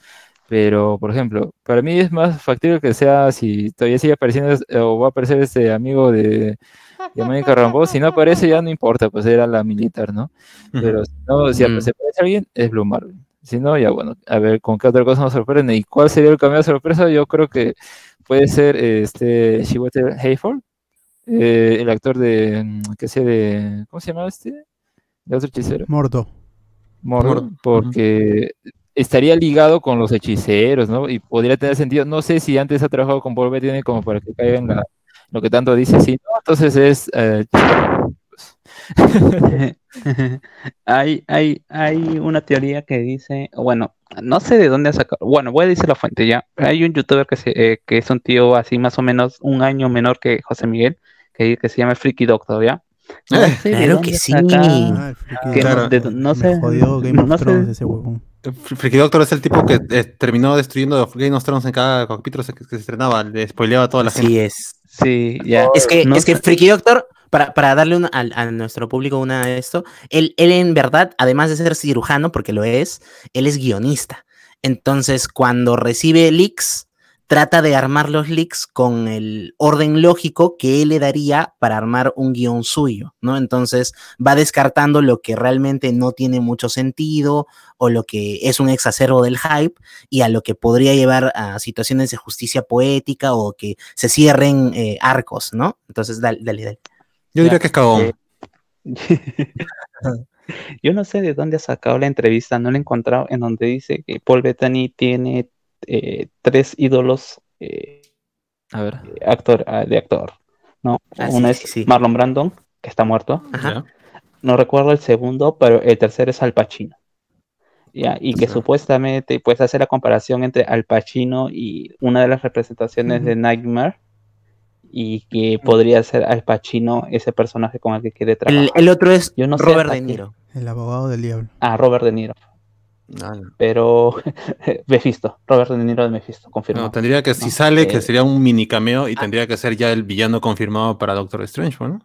Pero, por ejemplo, para mí es más factible que sea si todavía sigue apareciendo eh, o va a aparecer este amigo de, de Mónica Rambeau. Si no aparece, ya no importa, pues era la militar, ¿no? Pero si no, si Mm. aparece alguien, es Blue Marvel. Si no, ya bueno, a ver con qué otra cosa nos sorprende. ¿Y cuál sería el cambio de sorpresa? Yo creo que puede ser este Chiwetel Hayford, eh, el actor de, mm, que sé de, ¿cómo se llama este? De otro hechicero. Mordo. Mordo, porque estaría ligado con los hechiceros, ¿no? Y podría tener sentido. No sé si antes ha trabajado con Paul Bettany como para que caiga en la, lo que tanto dice, sí, ¿no? Entonces es... eh, <laughs> hay, hay, hay una teoría que dice, bueno, no sé de dónde ha sacado, bueno, voy a decir la fuente ya. Hay un youtuber que, se, eh, que es un tío así más o menos un año menor que José Miguel, que, que se llama Freaky Doctor, ¿ya? No sé de claro que sí. saca- Ah, el friki que Claro. no, de- no Me sé, jodió Game of no sé, Thrones ese huevón. Freaky Doctor es el tipo que eh, terminó destruyendo Game of Thrones en cada capítulo que, que se estrenaba, le spoileaba a toda la gente. Así es. sí, ya. Es que, No es que. Freaky Doctor, para, para darle una, al- a, nuestro público una de esto, él, él en verdad, además de ser cirujano, porque lo es, él es guionista. Entonces, cuando recibe leaks, trata de armar los leaks con el orden lógico que él le daría para armar un guion suyo, ¿no? Entonces, va descartando lo que realmente no tiene mucho sentido o lo que es un exacerbo del hype y a lo que podría llevar a situaciones de justicia poética o que se cierren eh, arcos, ¿no? Entonces, dale, dale. dale. Yo diría que es cagón. Eh, <laughs> Yo no sé de dónde ha sacado la entrevista, no la he encontrado, en donde dice que Paul Bettany tiene eh, tres ídolos eh, a ver. actor, ah, de actor, ¿no? Ah, Uno sí, es sí. Marlon Brandon, que está muerto, no recuerdo el segundo, pero el tercero es Al Pacino. Ya, y que supuestamente pues hace la comparación entre Al Pacino y una de las representaciones de Nightmare y que podría ser Al Pacino ese personaje con el que quiere trabajar. El, el otro es Yo no sé Robert hasta De qué- Niro. El abogado del diablo. Ah, Robert De Niro. Ah, no. Pero <laughs> Mephisto, Robert De Niro de Mephisto, No, confirmado. tendría que, si No, sale, que eh, sería un mini cameo y tendría que ser ya el villano confirmado para Doctor Strange, ¿no?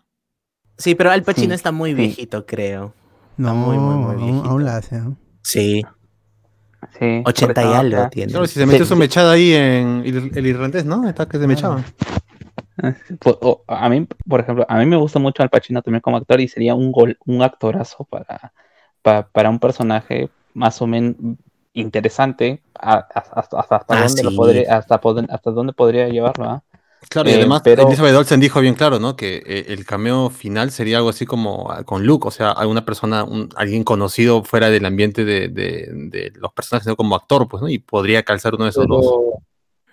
Sí, pero Al Pacino Sí, está muy sí. viejito, creo. No, muy, muy, muy viejito. aún la hace, ¿no? Sí, Sí, 80 por y algo ah, tiene. Claro, si se metió Sí. su mechada ahí en el, el irlandés, ¿no? Está que se mechaba. Pues, a mí, por ejemplo, a mí me gusta mucho Al Pacino también como actor y sería un gol, un actorazo para, pa- para un personaje más o menos interesante a- a- hasta, hasta, hasta Ah, dónde lo sí. podría, hasta, poder- hasta dónde podría llevarlo, ¿ah? Claro, y Eh, además pero- Elizabeth Olsen dijo bien claro, ¿no? Que eh, el cameo final sería algo así como ah, con Luke, o sea, alguna persona, un- alguien conocido fuera del ambiente de, de- de los personajes, sino como actor, pues, ¿no? Y podría calzar uno de esos dos. Pero,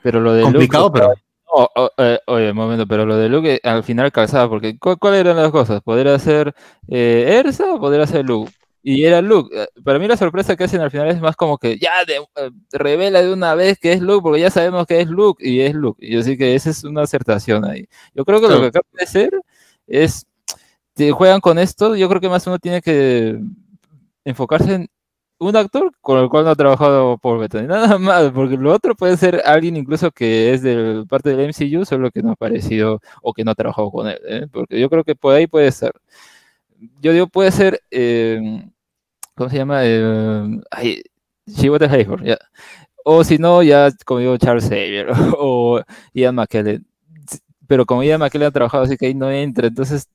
pero lo de Complicado, Luke, pero Oh, oh, eh, oye, un momento, pero lo de Luke eh, al final calzaba, porque ¿cu- ¿cuáles eran las cosas? ¿Podría ser eh, Ersa o podría ser Luke? Y era Luke. Eh, Para mí la sorpresa que hacen al final es más como que ya de- eh, revela de una vez que es Luke, porque ya sabemos que es Luke y es Luke. Y así que esa es una acertación ahí. Yo creo que lo que acaba de ser es, si juegan con esto, yo creo que más uno tiene que enfocarse en un actor con el cual no ha trabajado Paul <laughs> Bettany, nada más, porque lo otro puede ser alguien incluso que es de parte del MCU, solo que no ha aparecido o que no ha trabajado con él, ¿eh? porque yo creo que por ahí puede ser. Yo digo, puede ser, eh, ¿cómo se llama? Eh, ay, Chiwetel ya. O si no, ya como digo, Charles Xavier <laughs> o Ian McKellen. Pero como Ian McKellen ha trabajado, así que ahí no entra, entonces,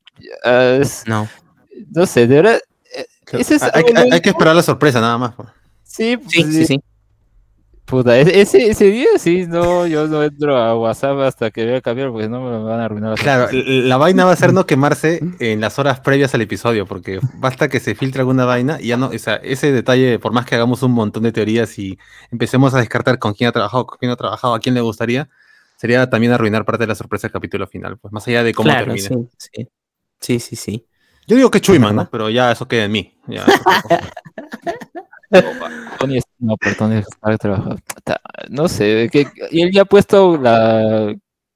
es- No. no sé, de verdad, eh, ese es hay, que esperar la sorpresa, nada más. pues. Sí, pues, Sí, sí, sí. Puta, ese, ese, ese día sí, no, yo no entro a WhatsApp hasta que vea el cambio porque no me van a arruinar la Claro, la vaina va a ser no <laughs> quemarse en las horas previas al episodio, porque basta que se filtre alguna vaina y ya no, o sea, ese detalle, por más que hagamos un montón de teorías y empecemos a descartar con quién ha trabajado, con quién no ha trabajado, a quién le gustaría, sería también arruinar parte de la sorpresa del capítulo final, pues más allá de cómo Claro, termine. sí, sí. Sí, sí, sí. Yo digo que Chuyman, ¿no? Pero ya eso queda en mí. ya. <laughs> Tony por Tony Stark trabaja. puta, No sé, que, y él ya ha puesto la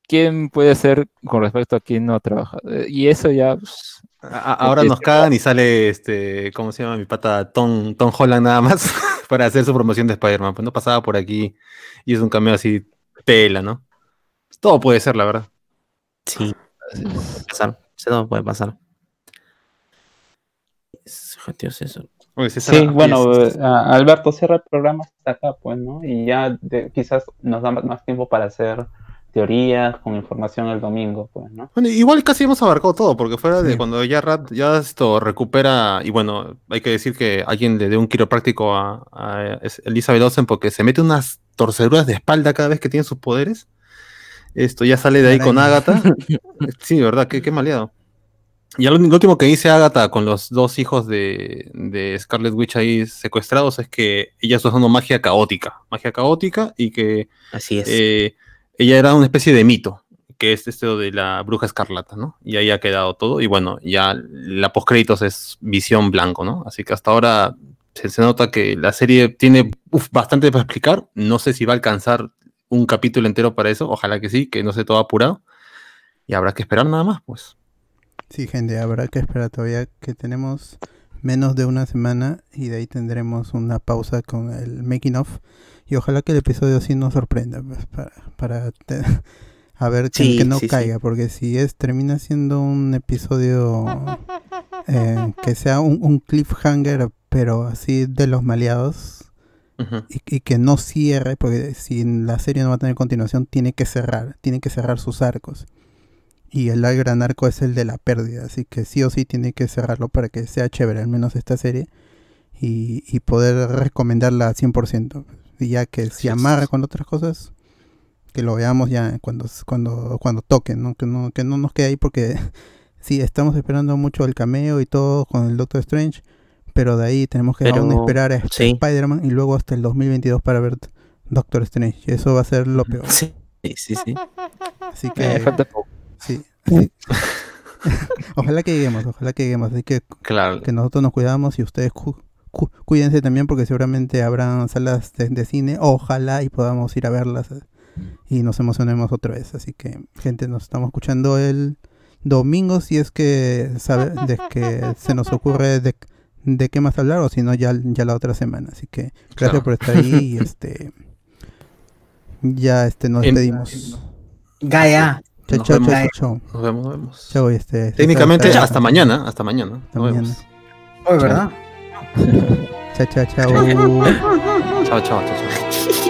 quién puede ser con respecto a quién no trabaja. eh, Y eso ya. pues, A- ahora nos cagan y sale este, ¿cómo se llama mi pata? Tom, Tom Holland nada más <laughs> para hacer su promoción de Spider-Man. Pues no pasaba por aquí y es un cameo así pela, ¿no? Todo puede ser, la verdad. Sí, puede pasar. No puede pasar. Es- Dios, eso. Sí, bueno, es. eh, Alberto cierra el programa hasta acá, pues, ¿no? Y ya de- quizás nos da más- tiempo para hacer teorías con información el domingo, pues, ¿no? Bueno, igual casi hemos abarcado todo, porque fuera de Sí. cuando ya Rat ya esto recupera, y bueno, hay que decir que alguien le dé un quiropráctico a, a Elizabeth Olsen porque se mete unas torceduras de espalda cada vez que tiene sus poderes. Esto ya sale de ahí con. Agatha. <laughs> sí, verdad, qué, qué maleado. Y lo, lo último que dice Agatha con los dos hijos de, de Scarlet Witch ahí secuestrados es que ella está usando magia caótica. Magia caótica y que Así es. eh, ella era una especie de mito, que es esto de la bruja escarlata, ¿no? Y ahí ha quedado todo. Y bueno, ya la postcréditos es visión blanco, ¿no? Así que hasta ahora se, se nota que la serie tiene uf, bastante para explicar. No sé si va a alcanzar un capítulo entero para eso. Ojalá que sí, que no esté todo apurado. Y habrá que esperar nada más, pues. Sí, gente, habrá que esperar todavía que tenemos menos de una semana y de ahí tendremos una pausa con el making of y ojalá que el episodio sí nos sorprenda pues, para, para te- <laughs> a ver que, Sí, que no sí, sí. caiga porque si es termina siendo un episodio eh, que sea un, un cliffhanger pero así de los maleados y, y que no cierre, porque si la serie no va a tener continuación, tiene que cerrar, tiene que cerrar sus arcos. Y el gran arco es el de la pérdida, así que sí o sí tiene que cerrarlo para que sea chévere, al menos esta serie, y, y poder recomendarla al 100%. Y ya que es. amarra con otras cosas, que lo veamos ya cuando, cuando, cuando toque, ¿no? Que, no, que no nos quede ahí porque <laughs> sí, estamos esperando mucho el cameo y todo con el Doctor Strange, pero de ahí tenemos que Pero- aún esperar a sí. Spider-Man y luego hasta el 2022 para ver Doctor Strange. Y eso va a ser lo peor. Sí, sí, sí. Así eh, que falta poco. Sí, sí. <laughs> ojalá que lleguemos, ojalá que lleguemos. Así que, Claro. que nosotros nos cuidamos y ustedes cu- cu- cuídense también porque seguramente habrán salas de, de cine. Ojalá y podamos ir a verlas eh, y nos emocionemos otra vez. Así que, gente, nos estamos escuchando el domingo si es que sabe de que se nos ocurre de, de qué más hablar o si no ya, ya la otra semana. Así que gracias Claro. por estar ahí y <laughs> este ya este nos En- despedimos. Gaia. Chao, Nos chao, chao, vemos. chao. Nos vemos, nos vemos. Chao, este, Técnicamente César, hasta mañana, hasta mañana. Hasta Nos mañana. vemos. Oh, ¿verdad? <laughs> Chao, chao, chao. Chao, chao, chao, chao.